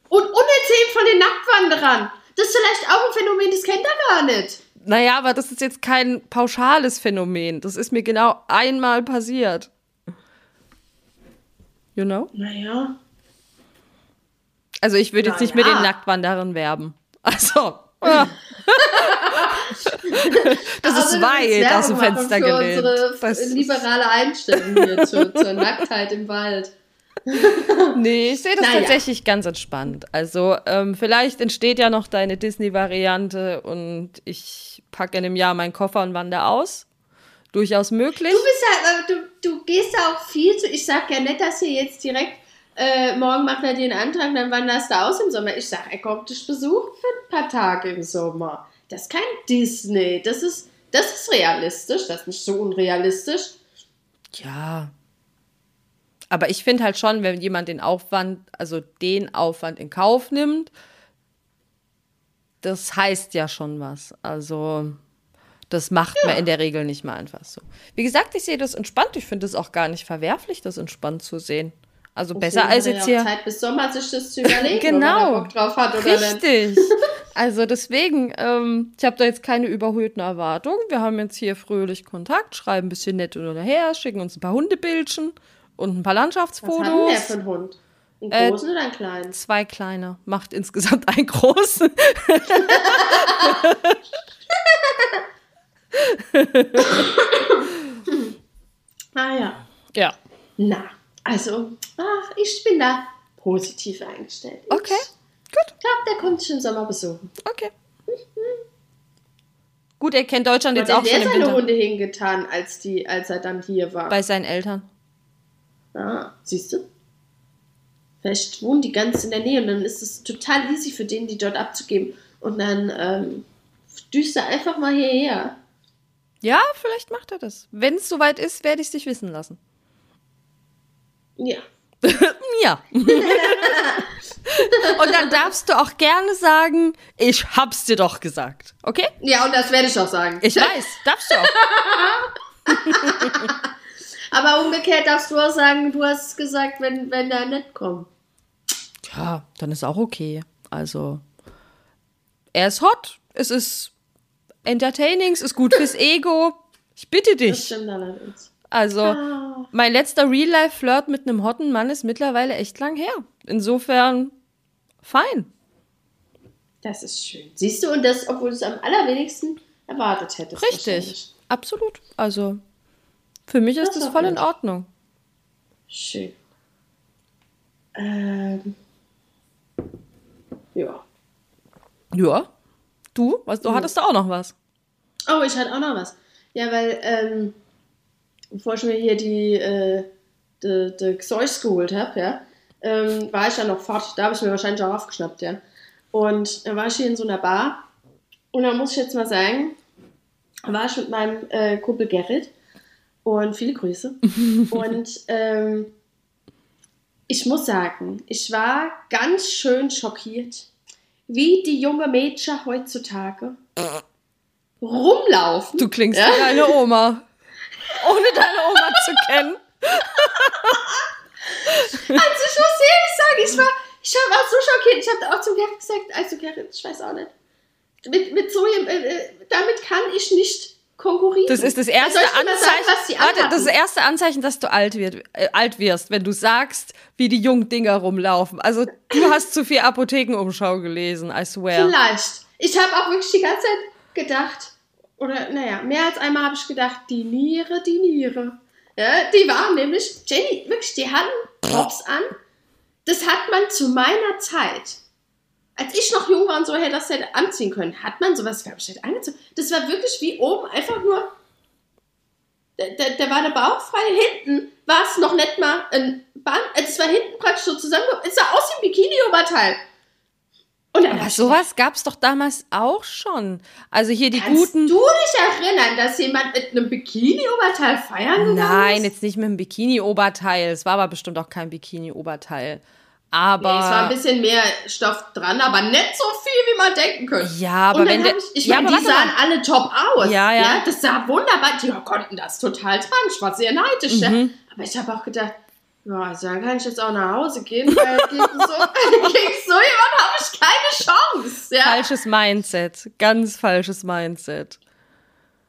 Und unerzählt von den Nacktwanderern. Das ist vielleicht auch ein Phänomen, das kennt er gar nicht. Naja, aber das ist jetzt kein pauschales Phänomen. Das ist mir genau einmal passiert. You know? Naja. Also ich würde jetzt nicht mit den Nacktwanderern werben. Also. ja. das Also, ist weit aus dem Fenster gelehnt. unsere Das ist- liberale Einstellung hier zur, zur Nacktheit im Wald. Nee, ich sehe das Naja. tatsächlich ganz entspannt. Also, ähm, vielleicht entsteht ja noch deine Disney-Variante und ich packe in einem Jahr meinen Koffer und wandere aus. Durchaus möglich. Du bist ja, du, du gehst ja auch viel zu. Ich sag ja nicht, dass hier jetzt direkt äh, morgen macht er den Antrag, dann wanderst du aus im Sommer. Ich sag, er kommt dich besuchen für ein paar Tage im Sommer. Das ist kein Disney. Das ist, das ist realistisch. Das ist nicht so unrealistisch. Ja. Aber ich finde halt schon, wenn jemand den Aufwand, also den Aufwand in Kauf nimmt, das heißt ja schon was. Also, das macht man in der Regel nicht mal einfach so. Wie gesagt, ich sehe das entspannt. Ich finde es auch gar nicht verwerflich, das entspannt zu sehen. Also besser Deswegen als jetzt ja hier. Zeit bis Sommer sich das zu überlegen, Genau. ob Bock drauf hat oder nicht. Richtig. Also deswegen, ähm, ich habe da jetzt keine überhöhten Erwartungen. Wir haben jetzt hier fröhlich Kontakt, schreiben ein bisschen nett oder her, schicken uns ein paar Hundebildchen und ein paar Was hat denn der Landschaftsfotos. für ein Hund? Einen Äh, großen oder einen kleinen? Zwei kleine. Macht insgesamt einen großen. Ah ja. Ja. Na, also, ach, ich bin da positiv eingestellt. Ich Okay. Gut. glaube, der kommt schon im Sommer besuchen. Okay. Gut, er kennt Deutschland jetzt Jetzt auch schon der im seine Winter. Hunde hingetan, als, die, als er dann hier war. Bei seinen Eltern. Ah, siehst du? Vielleicht wohnen die ganz in der Nähe und dann ist es total easy für den, die dort abzugeben. Und dann ähm, düst er einfach mal hierher. Ja, vielleicht macht er das. Wenn es soweit ist, werde ich es dich wissen lassen. Ja. Ja. Und dann darfst du auch gerne sagen, ich hab's dir doch gesagt. Okay? Ja, und das werde ich auch sagen. Ich weiß, darfst du auch. Aber umgekehrt darfst du auch sagen, du hast gesagt, wenn, wenn er nicht kommt. Ja, dann ist auch okay. Also, er ist hot, es ist entertaining, es ist gut fürs Ego. Ich bitte Das dich. stimmt allerdings. Also, Ah. mein letzter Real-Life-Flirt mit einem hotten Mann ist mittlerweile echt lang her. Insofern, fein. Das ist schön. Siehst du, und das, obwohl du es am allerwenigsten erwartet hättest. Richtig. Absolut. Also, für mich ist Das das ist voll auch in gut. Ordnung. Schön. Ähm. Ja. Ja. Du? Was, du hattest da auch noch was. Oh, ich hatte auch noch was. Ja, weil, ähm, bevor ich mir hier die, äh, die, die Zeugs geholt habe, ja, ähm, war ich ja noch fort. Da habe ich mir wahrscheinlich auch aufgeschnappt, ja. Und dann war ich hier in so einer Bar. Und da muss ich jetzt mal sagen, war ich mit meinem äh, Kumpel Gerrit. Und viele Grüße. und ähm, ich muss sagen, ich war ganz schön schockiert, wie die junge Mädchen heutzutage rumlaufen. Du klingst Ja. wie deine Oma. Ohne deine Oma zu kennen. Also ich muss ehrlich sagen, ich war, ich war so schockiert. Ich habe auch zum Gerrit gesagt, also Gerrit, ich weiß auch nicht. Mit, mit so äh, äh, damit kann ich nicht konkurrieren. Das ist das erste sagen, Anzeichen. die warte, das das erste Anzeichen, dass du alt, wird, äh, alt wirst, wenn du sagst, wie die jungen Dinger rumlaufen. Also du hast zu viel Apothekenumschau gelesen, I swear. Vielleicht. Ich habe auch wirklich die ganze Zeit gedacht, oder naja, mehr als einmal habe ich gedacht, die Niere, die Niere. Ja, die waren nämlich, Jenny, wirklich, die hatten Tops an. Das hat man zu meiner Zeit, als ich noch jung war und so hätte das hätte anziehen können, hat man sowas, glaube ich, nicht angezogen. Das war wirklich wie oben einfach nur, da, da, da war der Bauch frei, hinten war es noch nicht mal ein Band, es war hinten praktisch so zusammen, es sah aus wie ein Bikini-Oberteil. Und Aber sowas gab es doch damals auch schon. Also hier die Kannst guten. du dich erinnern, dass jemand mit einem Bikini-Oberteil feiern gegangen Nein, ist? jetzt nicht mit einem Bikini-Oberteil. Es war aber bestimmt auch kein Bikini-Oberteil. Aber. Nee, es war ein bisschen mehr Stoff dran, aber nicht so viel, wie man denken könnte. ja, aber wenn der. ich, ich ja, meine, die sahen mal. alle top aus. Ja, ja. Das sah wunderbar. Die konnten das total tragen. Ich war sehr neidisch. Ja. Mhm. Aber ich habe auch gedacht, ja, also dann kann ich jetzt auch nach Hause gehen, weil gegen so, gegen so jemand habe ich keine Chance. Ja. Falsches Mindset. Ganz falsches Mindset.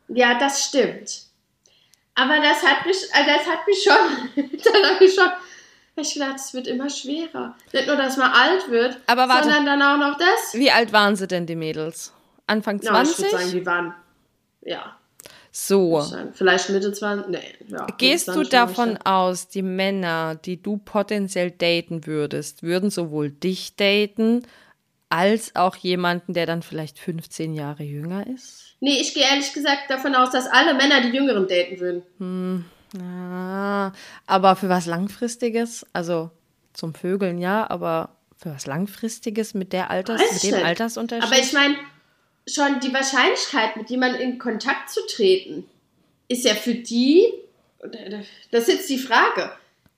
Ja, das stimmt. Aber das hat mich, äh, das hat mich schon, das hat mich schon, ich gedacht, es wird immer schwerer. Nicht nur, dass man alt wird, Aber warte. sondern dann auch noch das. Wie alt waren sie denn, die Mädels? Anfang Ja, ich 20? würde sagen, die waren, ja, so. vielleicht Mitte 20, nee, ja. Gehst Mitte du 20 war ich davon aus, die Männer, die du potenziell daten würdest, würden sowohl dich daten, als auch jemanden, der dann vielleicht 15 Jahre jünger ist? Nee, ich gehe ehrlich gesagt davon aus, dass alle Männer die Jüngeren daten würden. Ah, aber für was Langfristiges, also zum Vögeln ja, aber für was Langfristiges mit der Alters, Weiß mit dem. Altersunterschied? Aber ich meine, schon die Wahrscheinlichkeit, mit jemandem in Kontakt zu treten, ist ja für die, das ist jetzt die Frage.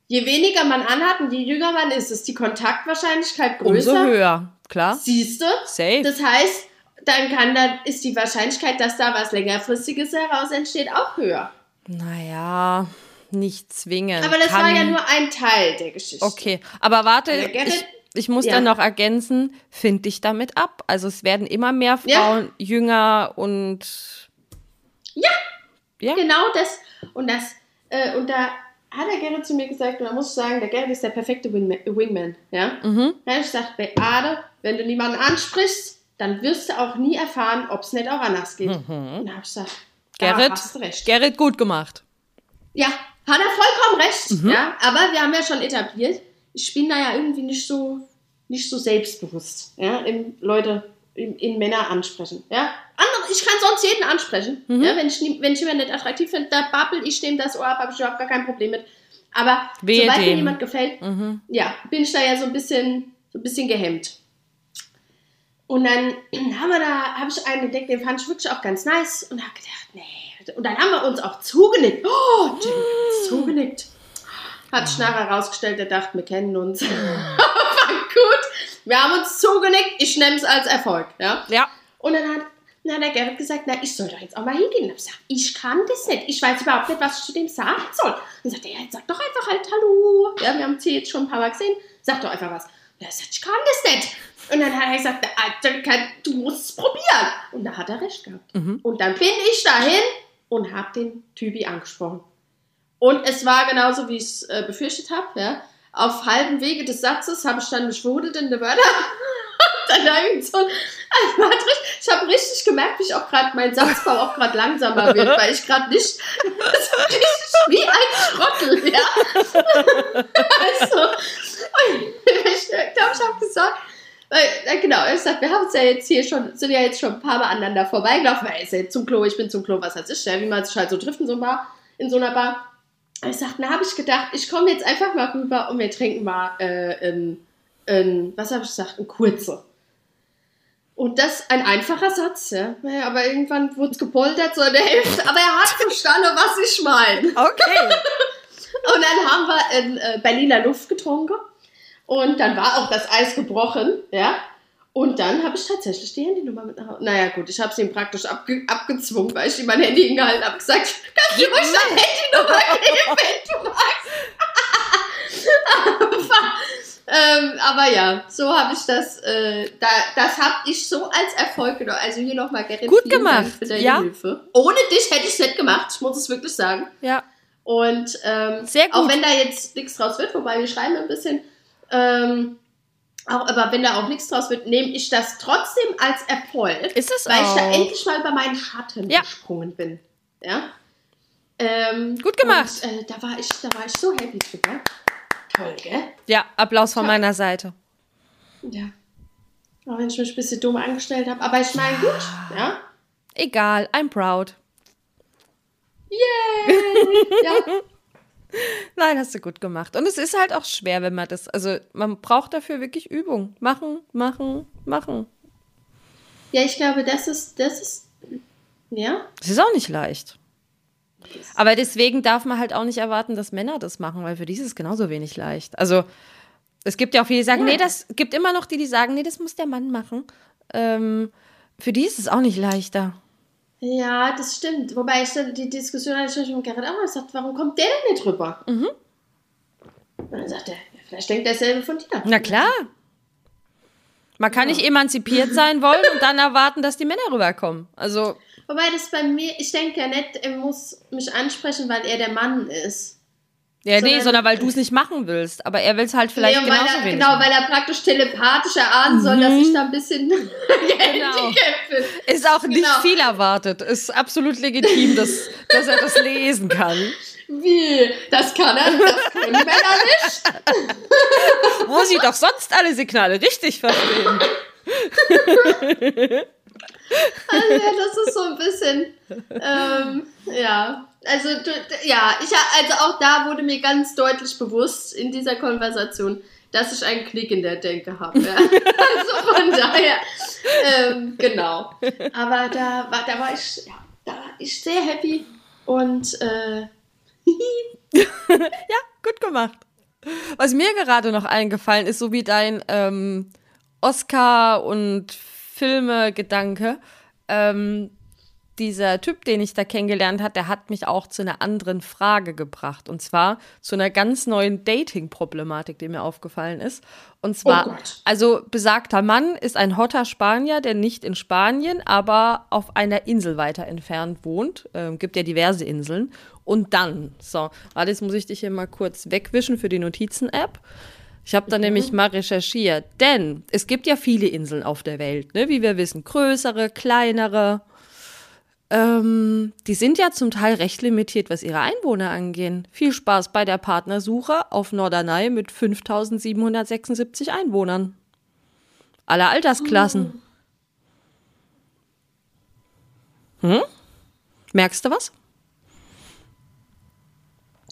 Je weniger man anhat und je jünger man ist, ist die Kontaktwahrscheinlichkeit Umso größer. höher, klar. Siehst du? Safe. Das heißt, dann kann da, ist die Wahrscheinlichkeit, dass da was längerfristiges heraus entsteht, auch höher. Naja, nicht zwingend. Aber das war Kann- ja nur ein Teil der Geschichte. Okay, aber warte, ich, ich muss Ja. dann noch ergänzen, find dich damit ab. Also es werden immer mehr Ja. Frauen jünger und Ja. ja, Genau das. Und das, äh, und da hat der Gerrit zu mir gesagt, und da muss ich sagen, der Gerrit ist der perfekte Wingman. Ja? Mhm. Da ich gesagt, Beate, wenn du niemanden ansprichst, dann wirst du auch nie erfahren, ob es nicht auch anders geht. Und da habe ich gesagt, Mhm. Gerrit, hast du recht. Gerrit, gut gemacht. Ja, hat er vollkommen recht. Mhm. Ja, aber wir haben ja schon etabliert, ich bin da ja irgendwie nicht so, nicht so selbstbewusst. Ja, in Leute, in, in Männer ansprechen. Ja, andere, ich kann sonst jeden ansprechen. Mhm. Ja, wenn ich, wenn ich jemanden nicht attraktiv finde, da babbel ich dem das Ohr ab, habe ich überhaupt gar kein Problem mit. Aber Wehe sobald mir dem. jemand gefällt, Mhm. ja, bin ich da ja so ein bisschen, so ein bisschen gehemmt. Und dann haben wir da, habe ich einen entdeckt, den fand ich wirklich auch ganz nice und habe gedacht, nee. Und dann haben wir uns auch zugenickt. Oh, Jim, zugenickt. Hat sich nachher herausgestellt, der dachte, wir kennen uns. War gut. Wir haben uns zugenickt, ich nehme es als Erfolg, ja. Ja. Und dann hat, dann hat der Gerrit gesagt, na, ich soll doch jetzt auch mal hingehen. Und ich gesagt, ich kann das nicht. Ich weiß überhaupt nicht, was ich zu dem sagen soll. Und dann sagt er, ja, sag doch einfach halt Hallo. Ja, wir haben sie jetzt schon ein paar Mal gesehen. Sag doch einfach was. Und er sagt, ich kann das nicht. Und dann hat er gesagt, dann kann, du musst es probieren. Und da hat er recht gehabt. Und dann bin ich dahin und habe den Typi angesprochen. Und es war genauso, wie ich es äh, befürchtet habe. Ja. Auf halbem Wege des Satzes habe ich dann der Wörter. dann da irgend so, also, warte, ich habe richtig gemerkt, wie ich auch gerade mein Satzbau auch gerade langsamer wird, weil ich gerade nicht so richtig wie ein Schrottel, ja. also, und ich glaube, ich habe gesagt, weil, genau, ich sag, wir haben es ja jetzt hier schon, sind ja jetzt schon ein paar Mal aneinander vorbeigelaufen, weil er ist ja jetzt zum Klo, ich bin zum Klo, was heißt ich, ja, wie man sich halt so trifft in so, Bar, in so einer Bar. Und ich sag, na, habe ich gedacht, ich komme jetzt einfach mal rüber und wir trinken mal äh, ein, ein, was habe ich gesagt, ein kurze. Und das ein einfacher Satz, ja. Naja, aber irgendwann wurde es gepoltert, so in der Hälfte. Aber er hat verstanden, was ich meine. Okay. Und dann haben wir in äh, Berliner Luft getrunken. Und dann war auch das Eis gebrochen, ja. Und dann habe ich tatsächlich die Handynummer mit nach Hause. Naja, gut, ich habe sie ihm praktisch abge abgezwungen, weil ich ihm mein Handy hingehalten habe. gesagt, kannst du ruhig deine Handynummer geben, wenn du magst. aber, ähm, aber ja, so habe ich das, äh, da, das habe ich so als Erfolg genommen. Also hier nochmal, Gerrit, Gut gemacht, Dank für deine ja. Hilfe. Ohne dich hätte ich es nicht gemacht, ich muss es wirklich sagen. Ja. Und ähm, Sehr gut. auch wenn da jetzt nichts draus wird, wobei wir schreiben ein bisschen, ähm, auch, aber wenn da auch nichts draus wird, nehme ich das trotzdem als Erfolg, Ist es weil ich da auch. endlich mal über meinen Schatten Ja. gesprungen bin. Ja. Ähm, Gut gemacht. Und, äh, da, war ich, da war ich so happy drüber. Toll, gell? Ja, Applaus von Ja. meiner Seite. Ja. Auch wenn ich mich ein bisschen dumm angestellt habe. Aber ich meine, gut. Ja. Egal, I'm proud. Yay! ja. Nein, hast du gut gemacht. Und es ist halt auch schwer, wenn man das, also man braucht dafür wirklich Übung. Machen, machen, machen. ja, ich glaube, das ist, das ist, ja. Es ist auch nicht leicht. Aber deswegen darf man halt auch nicht erwarten, dass Männer das machen, weil für die ist es genauso wenig leicht. Also es gibt ja auch viele, die sagen, Ja. nee, das gibt immer noch die, die sagen, nee, das muss der Mann machen. Ähm, für die ist es auch nicht leichter. Ja, das stimmt. Wobei ich dann die Diskussion hatte ich schon mit Gerrit auch mal gesagt, warum kommt der denn nicht rüber? Mhm. Und dann sagt er, ja, vielleicht denkt derselbe von dir. Na klar. Man kann nicht emanzipiert sein wollen und dann erwarten, dass die Männer rüberkommen. Also, Wobei das bei mir, ich denke ja nicht, er muss mich ansprechen, weil er der Mann ist. Ja, nee, Sondern- sondern weil du es nicht machen willst. Aber er will es halt vielleicht Nee, genauso er, wenig. genau, weil er praktisch telepathisch erahnen soll, dass ich da ein bisschen Genau. bin. Ist auch nicht Genau. viel erwartet. Ist absolut legitim, dass, dass er das lesen kann. Wie? Das kann er, das können Männer nicht. Wo sie doch sonst alle Signale richtig verstehen. Also, ja, das ist so ein bisschen, ähm, ja. Also, du, ja, ich, also auch da wurde mir ganz deutlich bewusst in dieser Konversation, dass ich einen Knick in der Denke habe. Ja. Also von daher, ähm, genau. Aber da war, da war ich, ja, da war ich sehr happy und äh, Gut gemacht. Was mir gerade noch eingefallen ist, so wie dein ähm, Oscar- und Filme-Gedanke. Ähm, dieser Typ, den ich da kennengelernt habe, der hat mich auch zu einer anderen Frage gebracht. Und zwar zu einer ganz neuen Dating-Problematik, die mir aufgefallen ist. Und zwar, Oh also besagter Mann ist ein hotter Spanier, der nicht in Spanien, aber auf einer Insel weiter entfernt wohnt. Ähm, gibt ja diverse Inseln. Und dann, so, warte, jetzt muss ich dich hier mal kurz wegwischen für die Notizen-App. Ich habe da nämlich mal recherchiert, denn es gibt ja viele Inseln auf der Welt, ne? wie wir wissen, größere, kleinere. Ähm, die sind ja zum Teil recht limitiert, was ihre Einwohner angehen. Viel Spaß bei der Partnersuche auf Norderney mit 5776 Einwohnern. Aller Altersklassen. Hm? Merkst du was?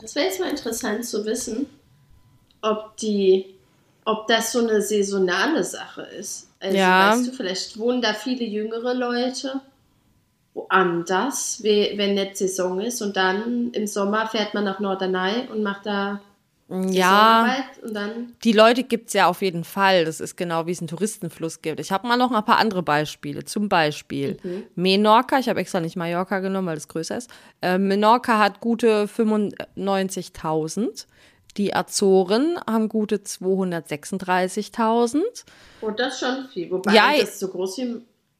Das wäre jetzt mal interessant zu wissen, ob die, ob das so eine saisonale Sache ist. Also Ja. weißt du, vielleicht wohnen da viele jüngere Leute woanders, we- wenn nicht Saison ist und dann im Sommer fährt man nach Norderney und macht da Ja. Und dann Die Leute gibt's ja auf jeden Fall. Das ist genau, wie es einen Touristenfluss gibt. Ich habe mal noch ein paar andere Beispiele. Zum Beispiel Menorca. Ich habe extra nicht Mallorca genommen, weil es größer ist. Äh, Menorca hat gute 95.000. Die Azoren haben gute 236.000. und oh, das ist schon viel. Wobei Ja, das ist so groß wie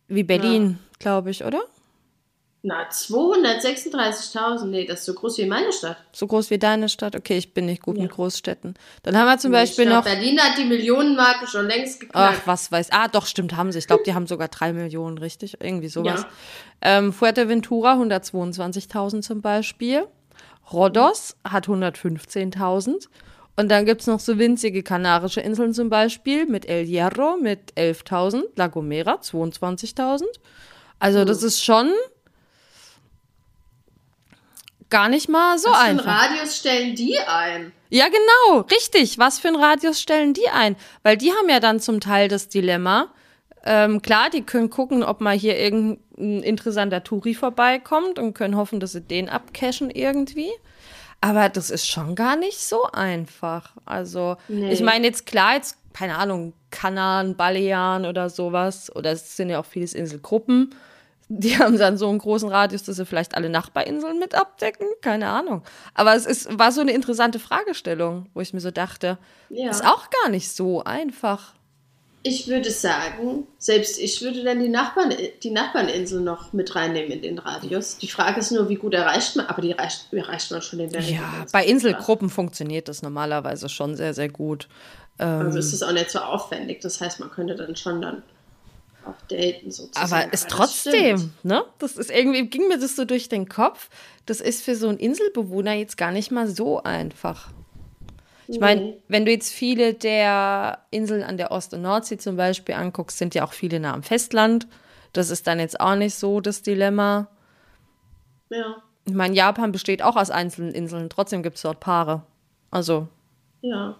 Wie Berlin, glaube ich, oder? Na 236.000. Nee, das ist so groß wie meine Stadt. So groß wie deine Stadt. Okay, ich bin nicht gut mit Großstädten. Dann haben wir zum Nee, Beispiel glaub, noch. Berlin hat die Millionenmarke schon längst geknackt. Ach, was weiß. Ah, doch, stimmt, haben sie. Ich glaube, die haben sogar drei Millionen, richtig? Irgendwie sowas. Ja. Ähm, Fuerteventura 122.000 zum Beispiel. Rhodos hat 115.000. Und dann gibt's noch so winzige kanarische Inseln zum Beispiel mit El Hierro mit 11.000, La Gomera 22.000. Also das ist schon gar nicht mal so Was für einen einfach. Radius stellen die ein? Ja, genau, richtig. Was für einen Radius stellen die ein? Weil die haben ja dann zum Teil das Dilemma. Ähm, klar, die können gucken, ob mal hier irgendein interessanter Touri vorbeikommt und können hoffen, dass sie den abcashen irgendwie. Aber das ist schon gar nicht so einfach. Also, Nee. ich meine jetzt klar, jetzt, keine Ahnung, Kanaren, Balearen oder sowas, oder es sind ja auch vieles Inselgruppen. Die haben dann so einen großen Radius, dass sie vielleicht alle Nachbarinseln mit abdecken. Keine Ahnung. Aber es ist, war so eine interessante Fragestellung, wo ich mir so dachte, Ja. ist auch gar nicht so einfach. Ich würde sagen, selbst ich würde dann die, Nachbarn, die Nachbarninsel noch mit reinnehmen in den Radius. Die Frage ist nur, wie gut erreicht man, aber die erreicht, erreicht man schon in der Regel. Ja, bei Inselgruppen funktioniert das normalerweise schon sehr, sehr gut. Also ist es auch nicht so aufwendig. Das heißt, man könnte dann schon dann auch daten sozusagen. Aber ist trotzdem, stimmt. ne? Das ist irgendwie, ging mir das so durch den Kopf. Das ist für so einen Inselbewohner jetzt gar nicht mal so einfach. Ich meine, wenn du jetzt viele der Inseln an der Ost- und Nordsee zum Beispiel anguckst, sind ja auch viele nah am Festland. Das ist dann jetzt auch nicht so das Dilemma. Ja, Ich meine, Japan besteht auch aus einzelnen Inseln, trotzdem gibt es dort Paare. Also, ja.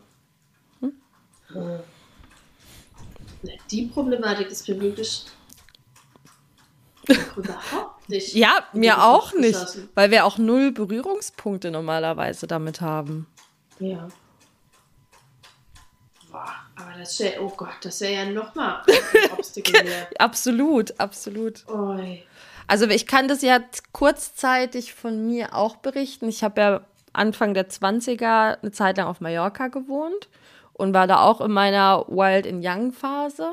Ne, Die Problematik ist mir wirklich überhaupt nicht. ja, mir auch nicht, weil wir auch null Berührungspunkte normalerweise damit haben. Ja. Boah, aber das wäre, oh Gott, das wäre ja nochmal ein Obstacle mehr. Absolut, absolut. Oi. Also ich kann das ja kurzzeitig von mir auch berichten. Ich habe ja Anfang der 20er eine Zeit lang auf Mallorca gewohnt und war da auch in meiner Wild and Young Phase.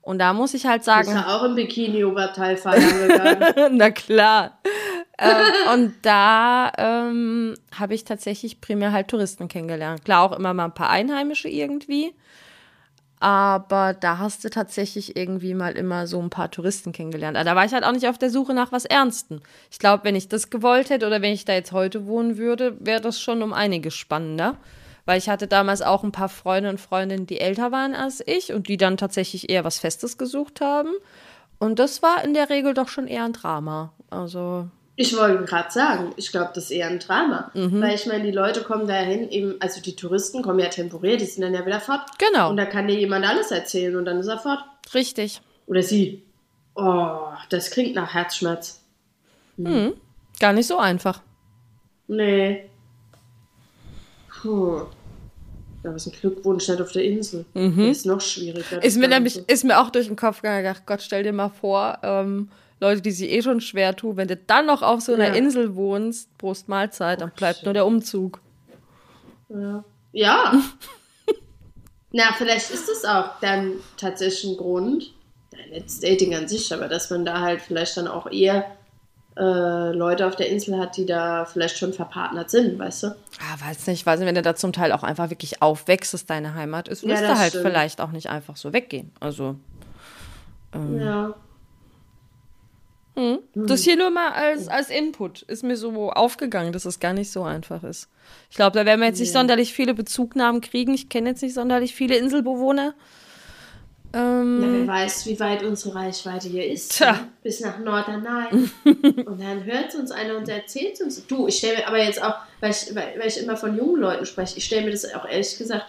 Und da muss ich halt Ist sagen, ja auch im Bikini-Oberteil feiern na klar. ähm, und da ähm, habe ich tatsächlich primär halt Touristen kennengelernt. Klar, auch immer mal ein paar Einheimische irgendwie. Aber da hast du tatsächlich irgendwie mal immer so ein paar Touristen kennengelernt. Aber da war ich halt auch nicht auf der Suche nach was Ernstem. Ich glaube, wenn ich das gewollt hätte oder wenn ich da jetzt heute wohnen würde, wäre das schon um einiges spannender. Weil ich hatte damals auch ein paar Freunde und Freundinnen, die älter waren als ich und die dann tatsächlich eher was Festes gesucht haben. Und das war in der Regel doch schon eher ein Drama. Also, Ich wollte gerade sagen, ich glaube, das ist eher ein Drama. Mhm. Weil ich meine, die Leute kommen dahin, eben, also die Touristen kommen ja temporär, die sind dann ja wieder fort. genau, Und da kann dir jemand alles erzählen und dann ist er fort. richtig. Oder sie. Oh, das klingt nach Herzschmerz. Gar nicht so einfach. Nee. Puh. Da ist ein Glückwunsch nicht auf der Insel. Das ist noch schwieriger. Mhm. Ist mir nämlich, ist mir auch durch den Kopf gegangen, gedacht, Gott, stell dir mal vor, ähm, Leute, die sich eh schon schwer tun, wenn du dann noch auf so einer Ja. Insel wohnst, Prost Mahlzeit, dann bleibt nur der Umzug. Ja. ja. Na, vielleicht ist das auch dann tatsächlich ein Grund. Nein, jetzt Dating an sich, aber dass man da halt vielleicht dann auch eher äh, Leute auf der Insel hat, die da vielleicht schon verpartnert sind, weißt du? Ah, weiß nicht, weiß nicht, wenn du da zum Teil auch einfach wirklich aufwächst, dass deine Heimat ist, Ja, wirst du das halt stimmt. vielleicht auch nicht einfach so weggehen. Also, Mhm. Ja. das hier nur mal als, als Input ist mir so aufgegangen, dass es gar nicht so einfach ist. Ich glaube, da werden wir jetzt nicht Ja. sonderlich viele Bezugnahmen kriegen. Ich kenne jetzt nicht sonderlich viele Inselbewohner. Ähm, Na, wer weiß, wie weit unsere Reichweite hier ist. Tja. Ne? Bis nach Norderney. und dann hört uns einer und erzählt uns. Du, ich stelle mir aber jetzt auch, weil ich, weil, weil ich immer von jungen Leuten spreche, ich stelle mir das auch ehrlich gesagt,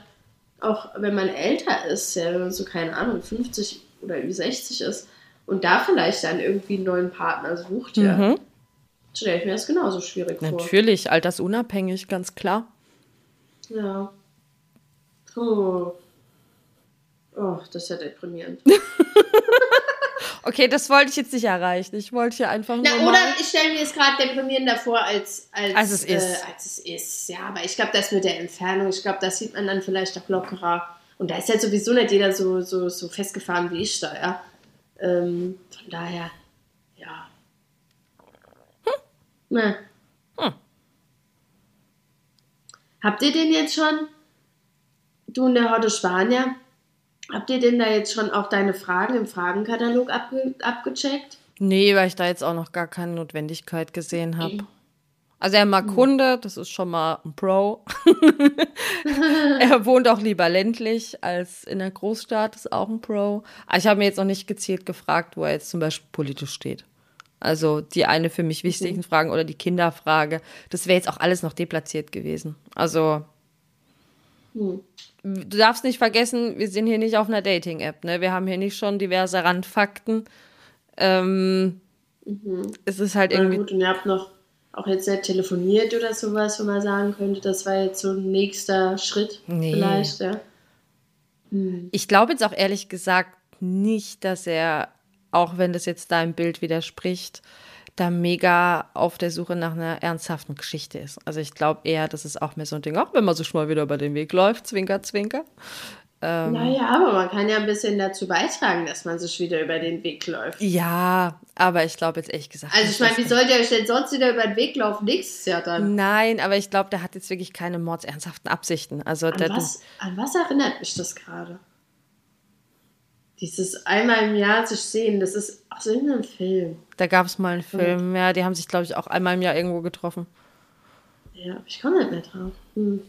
auch wenn man älter ist, ja, wenn man so, keine Ahnung, 50 oder über 60 ist und da vielleicht dann irgendwie einen neuen Partner sucht, ja, Mhm. stelle ich mir das genauso schwierig vor. Natürlich, altersunabhängig, ganz klar. Ja. Puh. Oh, das ist ja deprimierend. Okay, das wollte ich jetzt nicht erreichen. Ich wollte hier einfach nur Na, mal... oder ich stelle mir es gerade deprimierender vor, als, als, Als es ist. Äh, als es ist. Ja, aber ich glaube, das mit der Entfernung, ich glaube, das sieht man dann vielleicht auch lockerer. Und da ist halt sowieso nicht jeder so, so, so festgefahren wie ich da, ja. Ähm, von daher, ja. Na. Hm. Habt ihr den jetzt schon, du und der Horde Spanier, habt ihr denn da jetzt schon auch deine Fragen im Fragenkatalog abge abgecheckt? Nee, weil ich da jetzt auch noch gar keine Notwendigkeit gesehen habe. Also er mag Hunde, das ist schon mal ein Pro. er wohnt auch lieber ländlich als in der Großstadt, ist auch ein Pro. Aber ich habe mir jetzt noch nicht gezielt gefragt, wo er jetzt zum Beispiel politisch steht. Also die eine für mich wichtigen Fragen oder die Kinderfrage, das wäre jetzt auch alles noch deplatziert gewesen. Also Hm. du darfst nicht vergessen, wir sind hier nicht auf einer Dating-App, ne? Wir haben hier nicht schon diverse Randfakten. Ähm, Es ist halt Na irgendwie. gut, und ihr habt noch auch jetzt nicht telefoniert oder sowas, wo man sagen könnte, das war jetzt so ein nächster Schritt Nee. vielleicht, ja. Ich glaube jetzt auch ehrlich gesagt nicht, dass er, auch wenn das jetzt deinem Bild widerspricht, da mega auf der Suche nach einer ernsthaften Geschichte ist. Also ich glaube eher, das ist auch mehr so ein Ding, auch wenn man so schon mal wieder über den Weg läuft, zwinker, zwinker. Ähm. Naja, aber man kann ja ein bisschen dazu beitragen, dass man sich wieder über den Weg läuft. Ja, aber ich glaube jetzt ehrlich gesagt. Also ich meine, wie sollt ihr euch denn sonst wieder über den Weg laufen? Nächstes Jahr dann. Nein, aber ich glaube, der hat jetzt wirklich keine mordsernsthaften Absichten. Also An was, an was erinnert mich das gerade? Dieses einmal im Jahr sich sehen, das ist aus irgendeinem Film. da gab es mal einen Film, ja, die haben sich, glaube ich, auch einmal im Jahr irgendwo getroffen. Ja, ich komme nicht mehr drauf. Hm.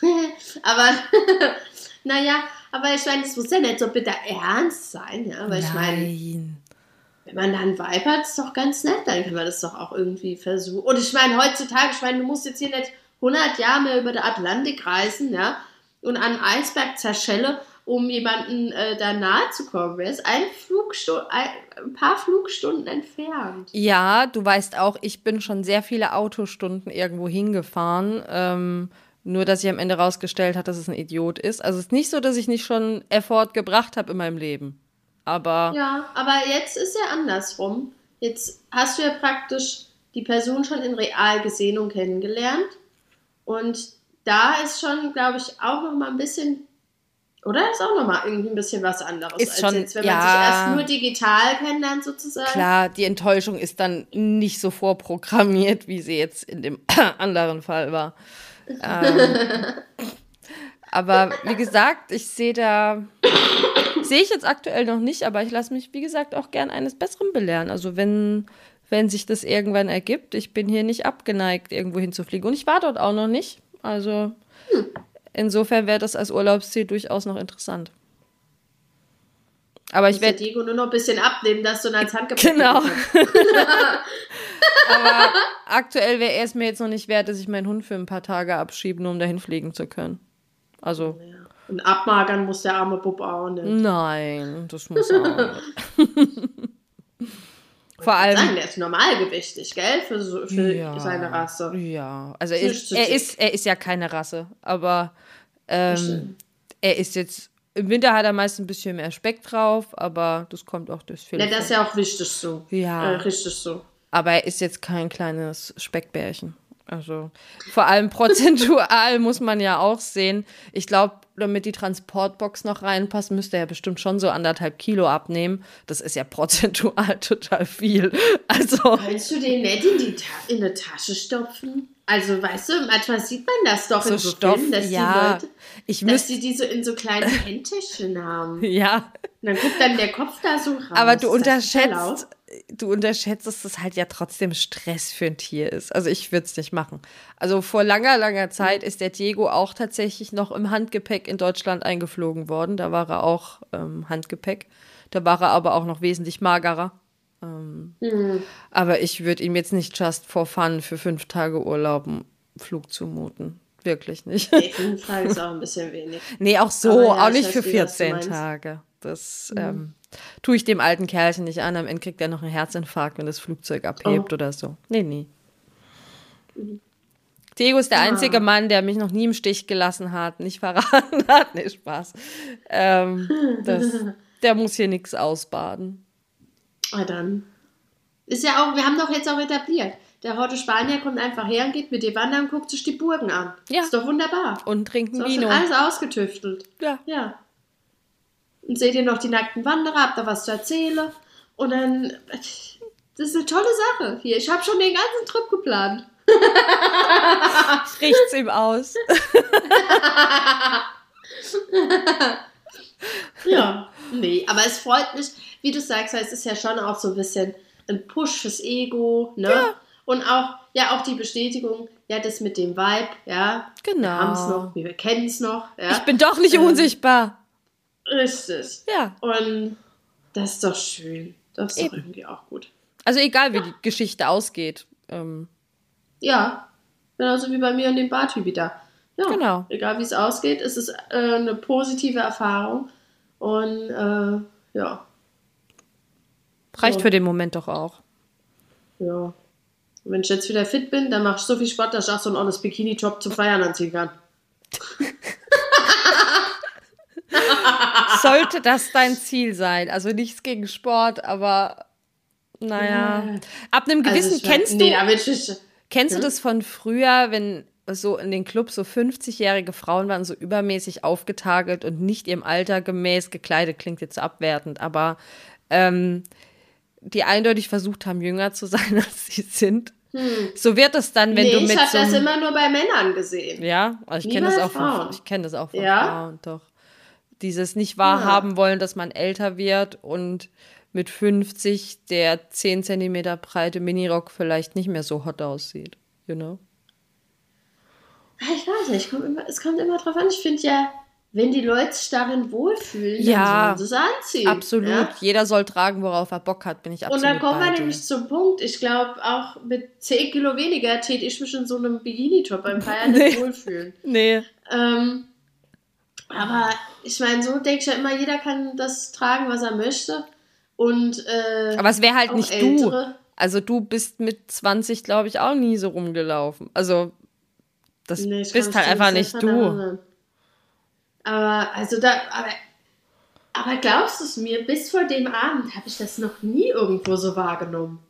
aber, naja, aber ich meine, das muss ja nicht so bitter ernst sein, ja. Aber ich meine, wenn man da einen Vibe hat, ist doch ganz nett, dann kann man das doch auch irgendwie versuchen. Und ich meine, heutzutage, ich meine, du musst jetzt hier nicht 100 Jahre mehr über den Atlantik reisen, ja, und an einen Eisberg zerschelle, um jemanden äh, da nahe zu kommen. Er ist ein, Flugstu ein, ein paar Flugstunden entfernt. Ja, du weißt auch, ich bin schon sehr viele Autostunden irgendwo hingefahren. Ähm, nur, dass sich am Ende rausgestellt hat, dass es ein Idiot ist. Also es ist nicht so, dass ich nicht schon Effort gebracht habe in meinem Leben. Aber Ja, aber jetzt ist ja andersrum. Jetzt hast du ja praktisch die Person schon in real gesehen und kennengelernt. Und da ist schon, glaube ich, auch noch mal ein bisschen, oder ist auch noch mal irgendwie ein bisschen was anderes, Ist als schon- jetzt, wenn man ja. sich erst nur digital kennenlernt sozusagen. klar, die Enttäuschung ist dann nicht so vorprogrammiert, wie sie jetzt in dem anderen Fall war. Ähm, aber wie gesagt, ich sehe da, sehe ich jetzt aktuell noch nicht, aber ich lasse mich, wie gesagt, auch gern eines Besseren belehren. Also wenn, wenn sich das irgendwann ergibt, ich bin hier nicht abgeneigt, irgendwo hinzufliegen. Und ich war dort auch noch nicht. Also insofern wäre das als Urlaubsziel durchaus noch interessant. Aber ich werde Diego nur noch ein bisschen abnehmen, dass du ihn als Handgepäck Genau. Aber aktuell wäre es mir jetzt noch nicht wert, dass ich meinen Hund für ein paar Tage abschiebe, nur um dahin fliegen zu können. Also, Ja. Und abmagern muss der arme Bub auch nicht. nein, das muss auch nicht. Vor Sagen, allem. der ist normalgewichtig, gell? Für, so, für Ja, seine Rasse. Ja, also er ist, er, ist, er ist ja keine Rasse, aber ähm, er ist jetzt Im Winter hat er meist ein bisschen mehr Speck drauf, aber das kommt auch durch viel. Ja, das ist ja auch richtig so. Ja. Äh, richtig so. Aber er ist jetzt kein kleines Speckbärchen. Also vor allem prozentual muss man ja auch sehen. Ich glaube, damit die Transportbox noch reinpasst, müsste er bestimmt schon so anderthalb Kilo abnehmen. Das ist ja prozentual total viel. Also. Kannst du den nicht in die Ta in eine Tasche stopfen? Also, weißt du, manchmal sieht man das doch so in so Stoff, Filmen, dass ja, die Leute, ich dass die die so in so kleinen Händtäschchen haben. Ja. Und dann guckt dann der Kopf da so raus. Aber du unterschätzt, du unterschätzt, dass das halt ja trotzdem Stress für ein Tier ist. Also ich würde es nicht machen. Also vor langer, langer Zeit ist der Diego auch tatsächlich noch im Handgepäck in Deutschland eingeflogen worden. Da war er auch ähm, Handgepäck. Da war er aber auch noch wesentlich magerer. Ähm, mhm. Aber ich würde ihm jetzt nicht just for fun für fünf Tage Urlaub einen Flug zumuten. Wirklich nicht. Nee, fünf Tage ist auch ein bisschen wenig. Nee, auch so, ja, auch nicht für 14 Tage. Das mhm. ähm, tue ich dem alten Kerlchen nicht an. Am Ende kriegt er noch einen Herzinfarkt, wenn das Flugzeug abhebt oh. oder so. Nee, nee. Mhm. Diego ist der ah. einzige Mann, der mich noch nie im Stich gelassen hat, nicht verraten hat. Nee, Spaß. Ähm, das, der muss hier nichts ausbaden. Ah, dann. Ist ja auch, wir haben doch jetzt auch etabliert. Der Horte Spanier kommt einfach her und geht mit dir wandern und guckt sich die Burgen an. Ja. Ist doch wunderbar. Und trinkt ein so Vino. alles ausgetüftelt. Ja. Ja. Und seht ihr noch die nackten Wanderer, habt da was zu erzählen. Und dann, das ist eine tolle Sache hier. Ich habe schon den ganzen Trip geplant. Riecht's ihm aus. ja, nee, aber es freut mich, wie du sagst, es ist ja schon auch so ein bisschen ein Push fürs Ego, ne? Ja. Und auch, ja, auch die Bestätigung, ja, das mit dem Vibe, ja. Genau. Wir haben es noch, wir kennen es noch. Ja? Ich bin doch nicht ähm, unsichtbar. Richtig. Ja. Und das ist doch schön. Das ist Eben. doch irgendwie auch gut. Also egal, wie ja. die Geschichte ausgeht. Ähm. Ja. Genauso wie bei mir und dem Bartyp da. Ja. Genau. Egal wie es ausgeht, ist es äh, eine positive Erfahrung. Und äh, ja. Reicht so. für den Moment doch auch. Ja. wenn ich jetzt wieder fit bin, dann mache ich so viel Sport, dass ich auch so ein ordentliches Bikini-Job zum Feiern anziehen kann. Sollte das dein Ziel sein? Also nichts gegen Sport, aber naja. Ja. Ab einem also gewissen also kennst nee, du. Ich, kennst ja? du das von früher, wenn so in den Clubs so 50-jährige Frauen waren so übermäßig aufgetagelt und nicht ihrem Alter gemäß gekleidet, klingt jetzt abwertend, aber ähm, die eindeutig versucht haben, jünger zu sein, als sie sind. Hm. So wird es dann, wenn nee, du mit ich habe so das immer nur bei Männern gesehen. Ja, also ich kenne das auch von, ich kenne das auch von ja? Frauen, doch. Dieses nicht wahrhaben ja. wollen, dass man älter wird und mit 50 der 10 Zentimeter breite Minirock vielleicht nicht mehr so hot aussieht. You know? Ich weiß nicht, es kommt immer drauf an. Ich finde ja, wenn die Leute sich darin wohlfühlen, ja, dann sollen sie es anziehen. Absolut. Ja? Jeder soll tragen, worauf er Bock hat, bin ich absolut Und dann kommen wir nämlich zum Punkt. Ich glaube, auch mit 10 Kilo weniger täte ich mich in so einem Bikini-Top beim Feiern nee. nicht wohlfühlen. Nee. Ähm, aber ich meine, so denke ich ja immer, jeder kann das tragen, was er möchte. Und, äh, aber es wäre halt nicht ältere. du. Also du bist mit 20, glaube ich, auch nie so rumgelaufen. Also das nee, bist halt einfach nicht du. Aber, also da, aber, aber glaubst du es mir, bis vor dem Abend habe ich das noch nie irgendwo so wahrgenommen.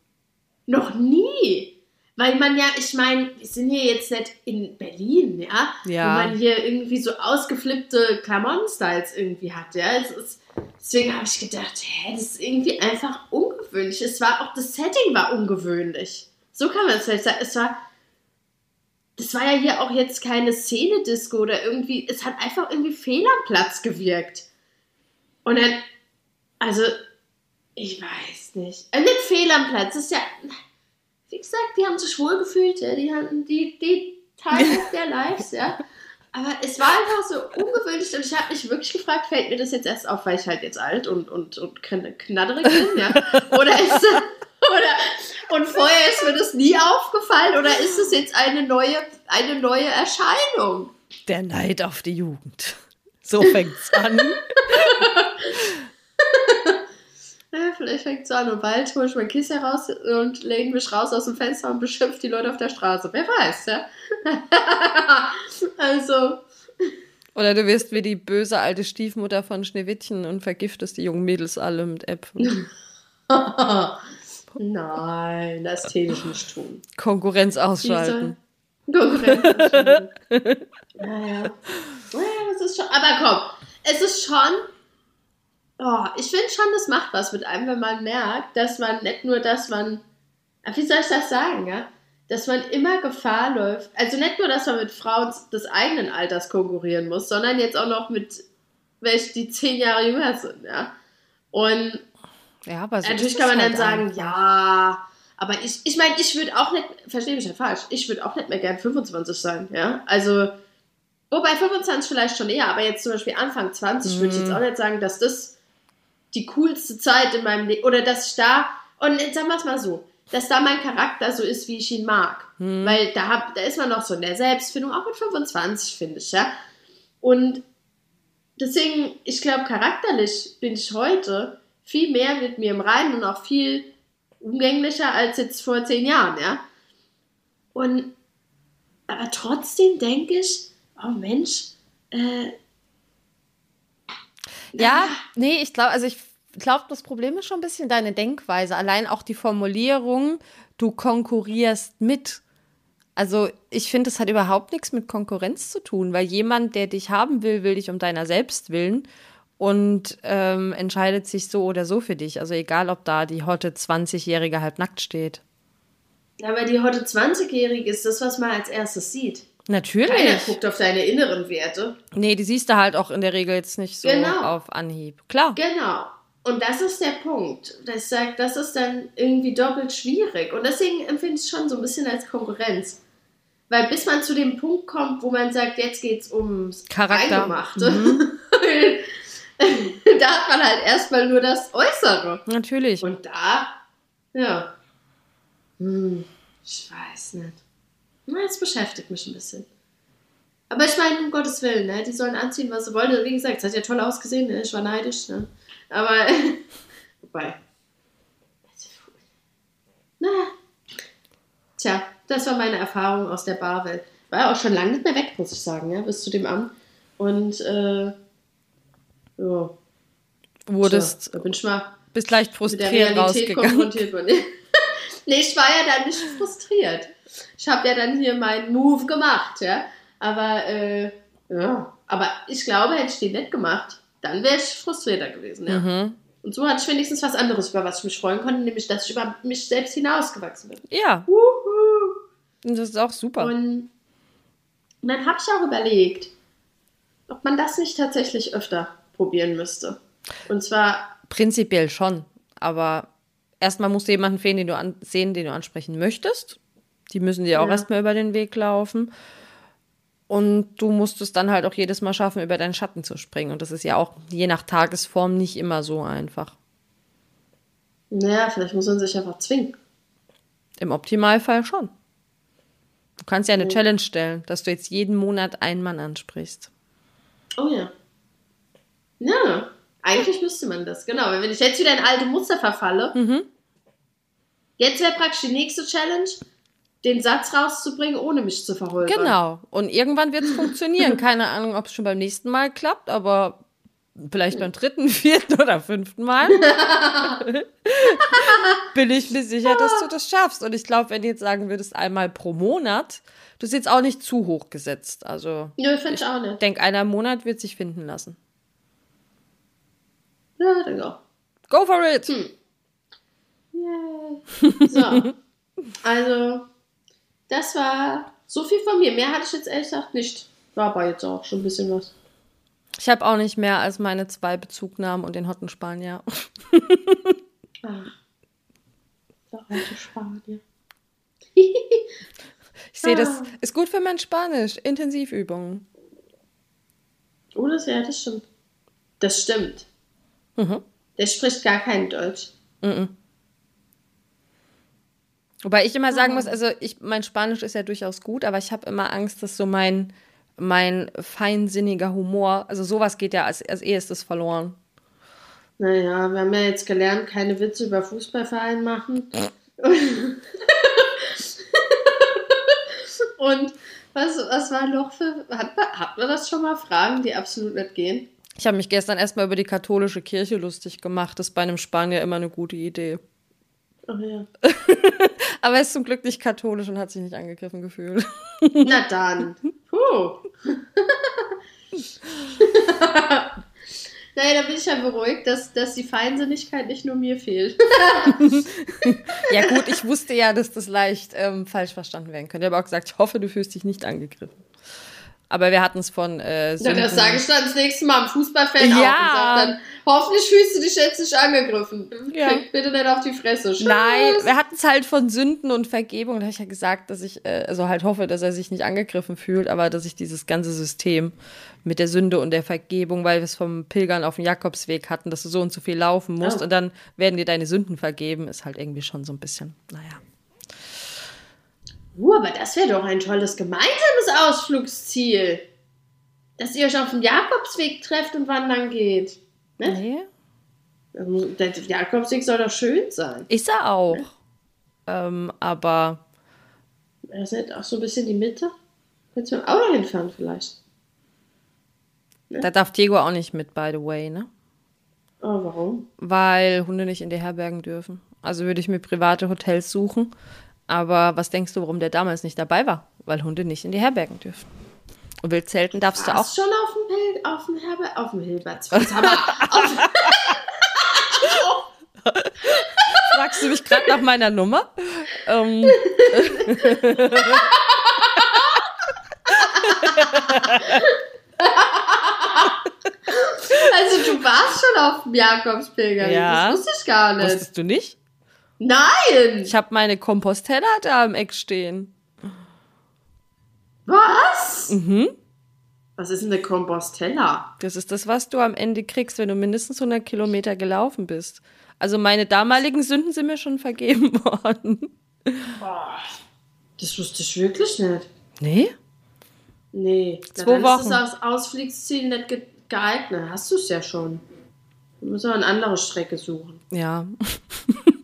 Noch nie. Weil man ja, ich meine, wir sind hier jetzt nicht in Berlin, ja? ja. Wo man hier irgendwie so ausgeflippte Klamotten-Styles irgendwie hat, ja? Ist, deswegen habe ich gedacht, hä, das ist irgendwie einfach ungewöhnlich. Es war auch, das Setting war ungewöhnlich. So kann man es vielleicht sagen. Es war das war ja hier auch jetzt keine Szene-Disco oder irgendwie, es hat einfach irgendwie fehl am Platz gewirkt. Und dann, also, ich weiß nicht. Äh, nicht fehl am Platz, das ist ja, wie gesagt, die haben sich wohl gefühlt, ja, die hatten die, die Teile der Lives, ja. Aber es war einfach so ungewöhnlich und ich habe mich wirklich gefragt, fällt mir das jetzt erst auf, weil ich halt jetzt alt und, und, und knadderig bin, ja? Oder ist, oder, und vorher ist mir das nie aufgefallen oder ist es jetzt eine neue, eine neue Erscheinung? Der Neid auf die Jugend. So fängt's an. ja, vielleicht fängt es an und bald hole ich mein Kissen raus und lehne mich raus aus dem Fenster und beschimpft die Leute auf der Straße. Wer weiß, ja? also. Oder du wirst wie die böse alte Stiefmutter von Schneewittchen und vergiftest die jungen Mädels alle mit Äpfeln. Nein, das täte ich nicht tun. Konkurrenz ausschalten. Konkurrenz ausschalten. naja. Naja, es ist schon. Aber komm, es ist schon. Oh, ich finde schon, das macht was mit einem, wenn man merkt, dass man nicht nur, dass man. Wie soll ich das sagen, ja? Dass man immer Gefahr läuft. Also nicht nur, dass man mit Frauen des eigenen Alters konkurrieren muss, sondern jetzt auch noch mit welchen, die zehn Jahre jünger sind, ja. Und ja, aber so Natürlich kann man es dann halt sagen, einfach. ja, aber ich, ich meine, ich würde auch nicht, verstehe mich nicht falsch, ich würde auch nicht mehr gern 25 sein, ja. Also, wobei 25 vielleicht schon eher, aber jetzt zum Beispiel Anfang 20 würde ich Mhm. jetzt auch nicht sagen, dass das die coolste Zeit in meinem Leben, oder dass ich da, und jetzt sagen wir es mal so, dass da mein Charakter so ist, wie ich ihn mag. Hm. Weil da, hab, da ist man noch so in der Selbstfindung, auch mit 25, finde ich, ja. Und deswegen, ich glaube, charakterlich bin ich heute viel mehr mit mir im Reinen und auch viel umgänglicher als jetzt vor zehn Jahren, ja. Und aber trotzdem denke ich, oh Mensch, äh, Ja, nee, ich glaube, also ich glaube, das Problem ist schon ein bisschen deine Denkweise. Allein auch die Formulierung, du konkurrierst mit. Also ich finde, es hat überhaupt nichts mit Konkurrenz zu tun, weil jemand, der dich haben will, will dich um deiner selbst willen und ähm, entscheidet sich so oder so für dich. Also egal, ob da die hotte 20-Jährige halb nackt steht. aber die heute 20-Jährige ist das, was man als erstes sieht. Keiner Natürlich. guckt auf deine inneren Werte. Nee, die siehst du halt auch in der Regel jetzt nicht so Genau. auf Anhieb. Klar. Genau. Und das ist der Punkt. Das sagt, das ist dann irgendwie doppelt schwierig. Und deswegen empfinde ich es schon so ein bisschen als Konkurrenz. Weil bis man zu dem Punkt kommt, wo man sagt, jetzt geht's ums Charakter. Eingemachte, Mhm. da hat man halt erstmal nur das Äußere. Natürlich. Und da, ja. Hm, ich weiß nicht. Na, das beschäftigt mich ein bisschen. Aber ich meine, um Gottes Willen, ne? die sollen anziehen, was sie wollen. Wie gesagt, es hat ja toll ausgesehen, ne? ich war neidisch. Ne? Aber, wobei. Naja. Tja, das war meine Erfahrung aus der Barwelt. War ja auch schon lange nicht mehr weg, muss ich sagen, ja, bis zu dem an. Und, äh, ja. Wurdest, Tja, da bin ich mal bist leicht mit der frustriert Realität rausgegangen. konfrontiert worden. nee, ich war ja dann nicht frustriert. Ich habe ja dann hier meinen Move gemacht, ja. Aber, äh, ja. Aber ich glaube, hätte ich den nicht gemacht, dann wäre ich frustrierter gewesen, ja. Mhm. Und so hatte ich wenigstens was anderes, über was ich mich freuen konnte, nämlich, dass ich über mich selbst hinausgewachsen bin. Ja, und das ist auch super. Und dann habe ich auch überlegt, ob man das nicht tatsächlich öfter probieren müsste. Und zwar Prinzipiell schon. Aber erstmal musst du jemanden sehen, den du, an, sehen, den du ansprechen möchtest. Die müssen dir auch Ja. erstmal über den Weg laufen. Und du musst es dann halt auch jedes Mal schaffen, über deinen Schatten zu springen. Und das ist ja auch je nach Tagesform nicht immer so einfach. Naja, vielleicht muss man sich einfach zwingen. Im Optimalfall schon. Du kannst ja eine Mhm. Challenge stellen, dass du jetzt jeden Monat einen Mann ansprichst. Oh ja. Ja, eigentlich müsste man das, genau. Wenn ich jetzt wieder in alte Muster verfalle, Mhm. jetzt wäre praktisch die nächste Challenge, den Satz rauszubringen, ohne mich zu verholpern. Genau. Und irgendwann wird es funktionieren. Keine Ahnung, ob es schon beim nächsten Mal klappt, aber vielleicht beim dritten, vierten oder fünften Mal bin ich mir sicher, dass du das schaffst. Und ich glaube, wenn du jetzt sagen würdest, einmal pro Monat, du ist jetzt auch nicht zu hoch gesetzt. Also Nö, finde ich auch ich nicht. denke, einer im Monat wird sich finden lassen. Ja, denke auch. Go for it! Hm. Yay. So. Also, das war so viel von mir. Mehr hatte ich jetzt ehrlich gesagt nicht. War aber jetzt auch schon ein bisschen was. Ich habe auch nicht mehr als meine zwei Bezugnahmen und den Hotten Spanier. Ach. Der alte Spanier. Ich sehe, das Ah. ist gut für mein Spanisch. Intensivübungen. Oh, das ja, das stimmt. Das stimmt. Mhm. Der spricht gar kein Deutsch. Mhm. Wobei ich immer sagen Ah. muss, also ich, mein Spanisch ist ja durchaus gut, aber ich habe immer Angst, dass so mein, mein feinsinniger Humor, also sowas geht ja als, als erstes verloren. Naja, wir haben ja jetzt gelernt, keine Witze über Fußballverein machen. Und Was, was war noch für. Hat hat man das schon mal? Fragen, die absolut nicht gehen? Ich habe mich gestern erstmal über die katholische Kirche lustig gemacht. Das ist bei einem Spanier immer eine gute Idee. Oh ja. Aber er ist zum Glück nicht katholisch und hat sich nicht angegriffen gefühlt. Na dann. Puh. naja, da bin ich ja beruhigt, dass, dass die Feinsinnigkeit nicht nur mir fehlt. ja, gut, ich wusste ja, dass das leicht ähm, falsch verstanden werden könnte. Ich habe auch gesagt, ich hoffe, du fühlst dich nicht angegriffen. Aber wir hatten es von. Äh, ja, das sage ich dann das nächste Mal am Fußballfan ja. auch und dann, hoffentlich fühlst du dich jetzt nicht angegriffen. Ja. Krieg bitte nicht auf die Fresse. Tschüss. Nein, wir hatten es halt von Sünden und Vergebung. Da habe ich ja gesagt, dass ich äh, also halt hoffe, dass er sich nicht angegriffen fühlt, aber dass ich dieses ganze System mit der Sünde und der Vergebung, weil wir es vom Pilgern auf dem Jakobsweg hatten, dass du so und so viel laufen musst oh. und dann werden dir deine Sünden vergeben, ist halt irgendwie schon so ein bisschen, naja. Uh, aber das wäre doch ein tolles gemeinsames Ausflugsziel. Dass ihr euch auf dem Jakobsweg trefft und wandern geht. Ne? Nee. Also, der Jakobsweg soll doch schön sein. Ist er auch. Ne? Ähm, aber. Das ist auch so ein bisschen die Mitte. Könntest du mit dem Auto hinfahren vielleicht. Ne? Da darf Diego auch nicht mit, by the way, ne? Oh, warum? Weil Hunde nicht in die Herbergen dürfen. Also würde ich mir private Hotels suchen, aber was denkst du, warum der damals nicht dabei war? Weil Hunde nicht in die Herbergen dürfen. Und Wildzelten darfst du auch. schon auf dem, Hil auf dem Herber auf dem Hilbertsplatz. Fragst du mich gerade nach meiner Nummer? Ähm. also du warst schon auf dem Jakobspilger. Ja. Das wusste ich gar nicht. Wusstest du nicht? Nein! Ich habe meine Kompostella da im Eck stehen. Was? Mhm. Was ist denn eine Kompostella? Das ist das, was du am Ende kriegst, wenn du mindestens 100 Kilometer gelaufen bist. Also meine damaligen Sünden sind mir schon vergeben worden. Boah, das wusste ich wirklich nicht. Nee? Nee. Zwei Na, Wochen. ist das Ausflugsziel nicht geeignet. Hast du es ja schon. Du musst aber eine andere Strecke suchen. Ja.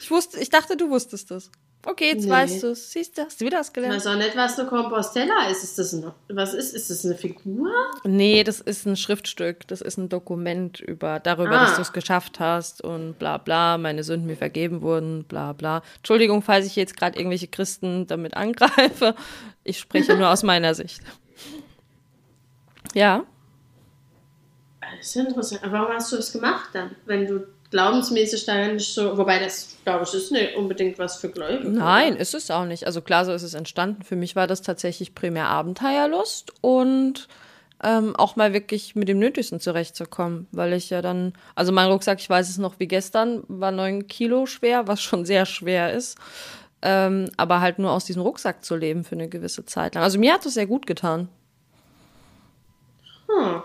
Ich wusste, ich dachte, du wusstest das. Okay, jetzt nee. weißt du es. Siehst du, hast du wieder was gelernt? Ich weiß auch nicht, was eine Compostella ist. Ist das ein, was ist? Ist das eine Figur? Nee, das ist ein Schriftstück. Das ist ein Dokument über, darüber, ah. dass du es geschafft hast und bla bla, meine Sünden mir vergeben wurden, bla bla. Entschuldigung, falls ich jetzt gerade irgendwelche Christen damit angreife. Ich spreche nur aus meiner Sicht. Ja. Das ist interessant. Aber warum hast du das gemacht dann, wenn du glaubensmäßig da nicht so, wobei das, glaube ich, ist nicht unbedingt was für Gläubige. Nein, oder? ist es auch nicht. Also klar, so ist es entstanden. Für mich war das tatsächlich primär Abenteuerlust und ähm, auch mal wirklich mit dem Nötigsten zurechtzukommen, weil ich ja dann, also mein Rucksack, ich weiß es noch wie gestern, war neun Kilo schwer, was schon sehr schwer ist. Ähm, aber halt nur aus diesem Rucksack zu leben für eine gewisse Zeit lang. Also mir hat das sehr gut getan. Hm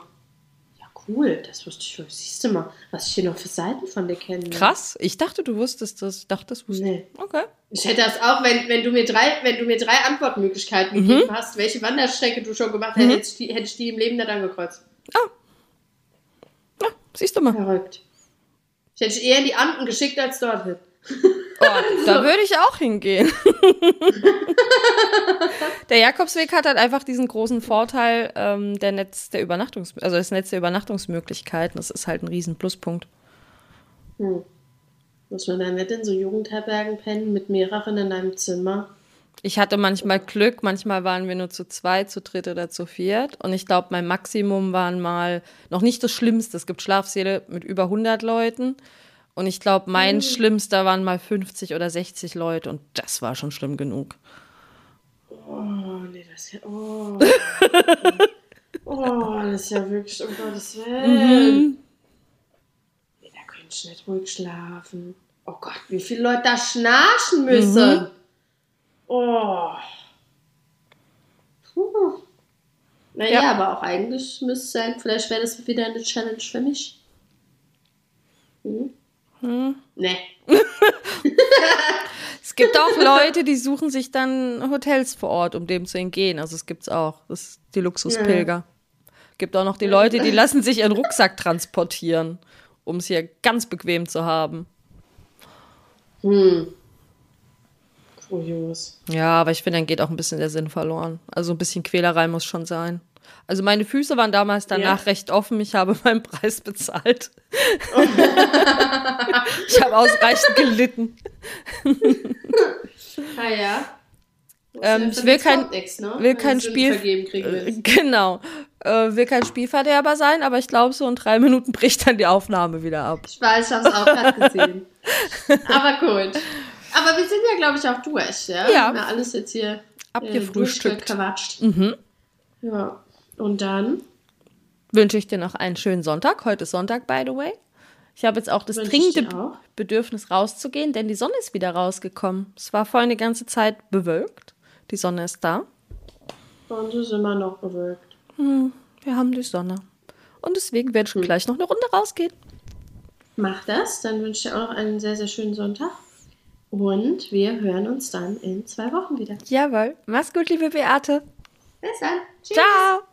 cool, das wusste ich schon. Siehst du mal, was ich hier noch für Seiten von dir kenne. Krass, ich dachte, du wusstest das. Ich dachte, das wusste nee. Okay. Ich hätte das auch, wenn, wenn, du mir drei, wenn du mir drei Antwortmöglichkeiten mhm. gegeben hast, welche Wanderstrecke du schon gemacht hast, mhm. hätte, ich die, hätte ich die im Leben nicht angekreuzt. Ah. Ja, siehst du mal. Verrückt. Ich hätte dich eher in die Anden geschickt als dorthin. Oh, da würde ich auch hingehen. der Jakobsweg hat halt einfach diesen großen Vorteil ähm, der Netz der Übernachtungs also das Netz der Übernachtungsmöglichkeiten. Das ist halt ein riesen Pluspunkt. Hm. Muss man da nicht in so Jugendherbergen pennen mit mehreren in einem Zimmer? Ich hatte manchmal Glück, manchmal waren wir nur zu zweit, zu dritt oder zu viert. Und ich glaube, mein Maximum waren mal noch nicht das Schlimmste. Es gibt Schlafsäle mit über 100 Leuten. Und ich glaube, mein mhm. schlimmster waren mal 50 oder 60 Leute und das war schon schlimm genug. Oh, nee, das ist ja. Oh. oh, das ist ja wirklich, um Gottes Willen. Mhm. Nee, da könnte ich nicht ruhig schlafen. Oh Gott, wie viele Leute da schnarchen müssen. Mhm. Oh. Puh. Naja, ja. aber auch eigentlich müsste es sein, vielleicht wäre das wieder eine Challenge für mich. Mhm. Hm. Nee. es gibt auch Leute, die suchen sich dann Hotels vor Ort, um dem zu entgehen. Also es gibt's auch. Das ist die Luxuspilger. Ja. Gibt auch noch die Leute, die lassen sich ihren Rucksack transportieren, um es hier ganz bequem zu haben. Hm. Ujus. Ja, aber ich finde, dann geht auch ein bisschen der Sinn verloren. Also ein bisschen Quälerei muss schon sein. Also meine Füße waren damals danach Ja. recht offen. Ich habe meinen Preis bezahlt. ich habe ausreichend gelitten. Ah ja. Ähm, ich will kein- ne? will kein Spiel- Vergeben kriegen willst. Genau. Äh, will kein Spielverderber sein, aber ich glaube, so in drei Minuten bricht dann die Aufnahme wieder ab. Ich weiß, ich hab's auch gerade gesehen. Aber gut. Aber wir sind ja, glaube ich, auch durch, ja? Ja. Haben alles jetzt hier äh, Abgefrühstückt. durchgequatscht. Mhm. Ja. Und dann Wünsche ich dir noch einen schönen Sonntag. Heute ist Sonntag, by the way. Ich habe jetzt auch das dringende auch. Bedürfnis rauszugehen, denn die Sonne ist wieder rausgekommen. Es war vorhin die ganze Zeit bewölkt. Die Sonne ist da. und es ist immer noch bewölkt. Wir haben die Sonne. Und deswegen werde ich Hm. gleich noch eine Runde rausgehen. Mach das. Dann wünsche ich dir auch noch einen sehr, sehr schönen Sonntag. Und wir hören uns dann in zwei Wochen wieder. Jawohl. Mach's gut, liebe Beate. Bis dann. Tschüss. Ciao.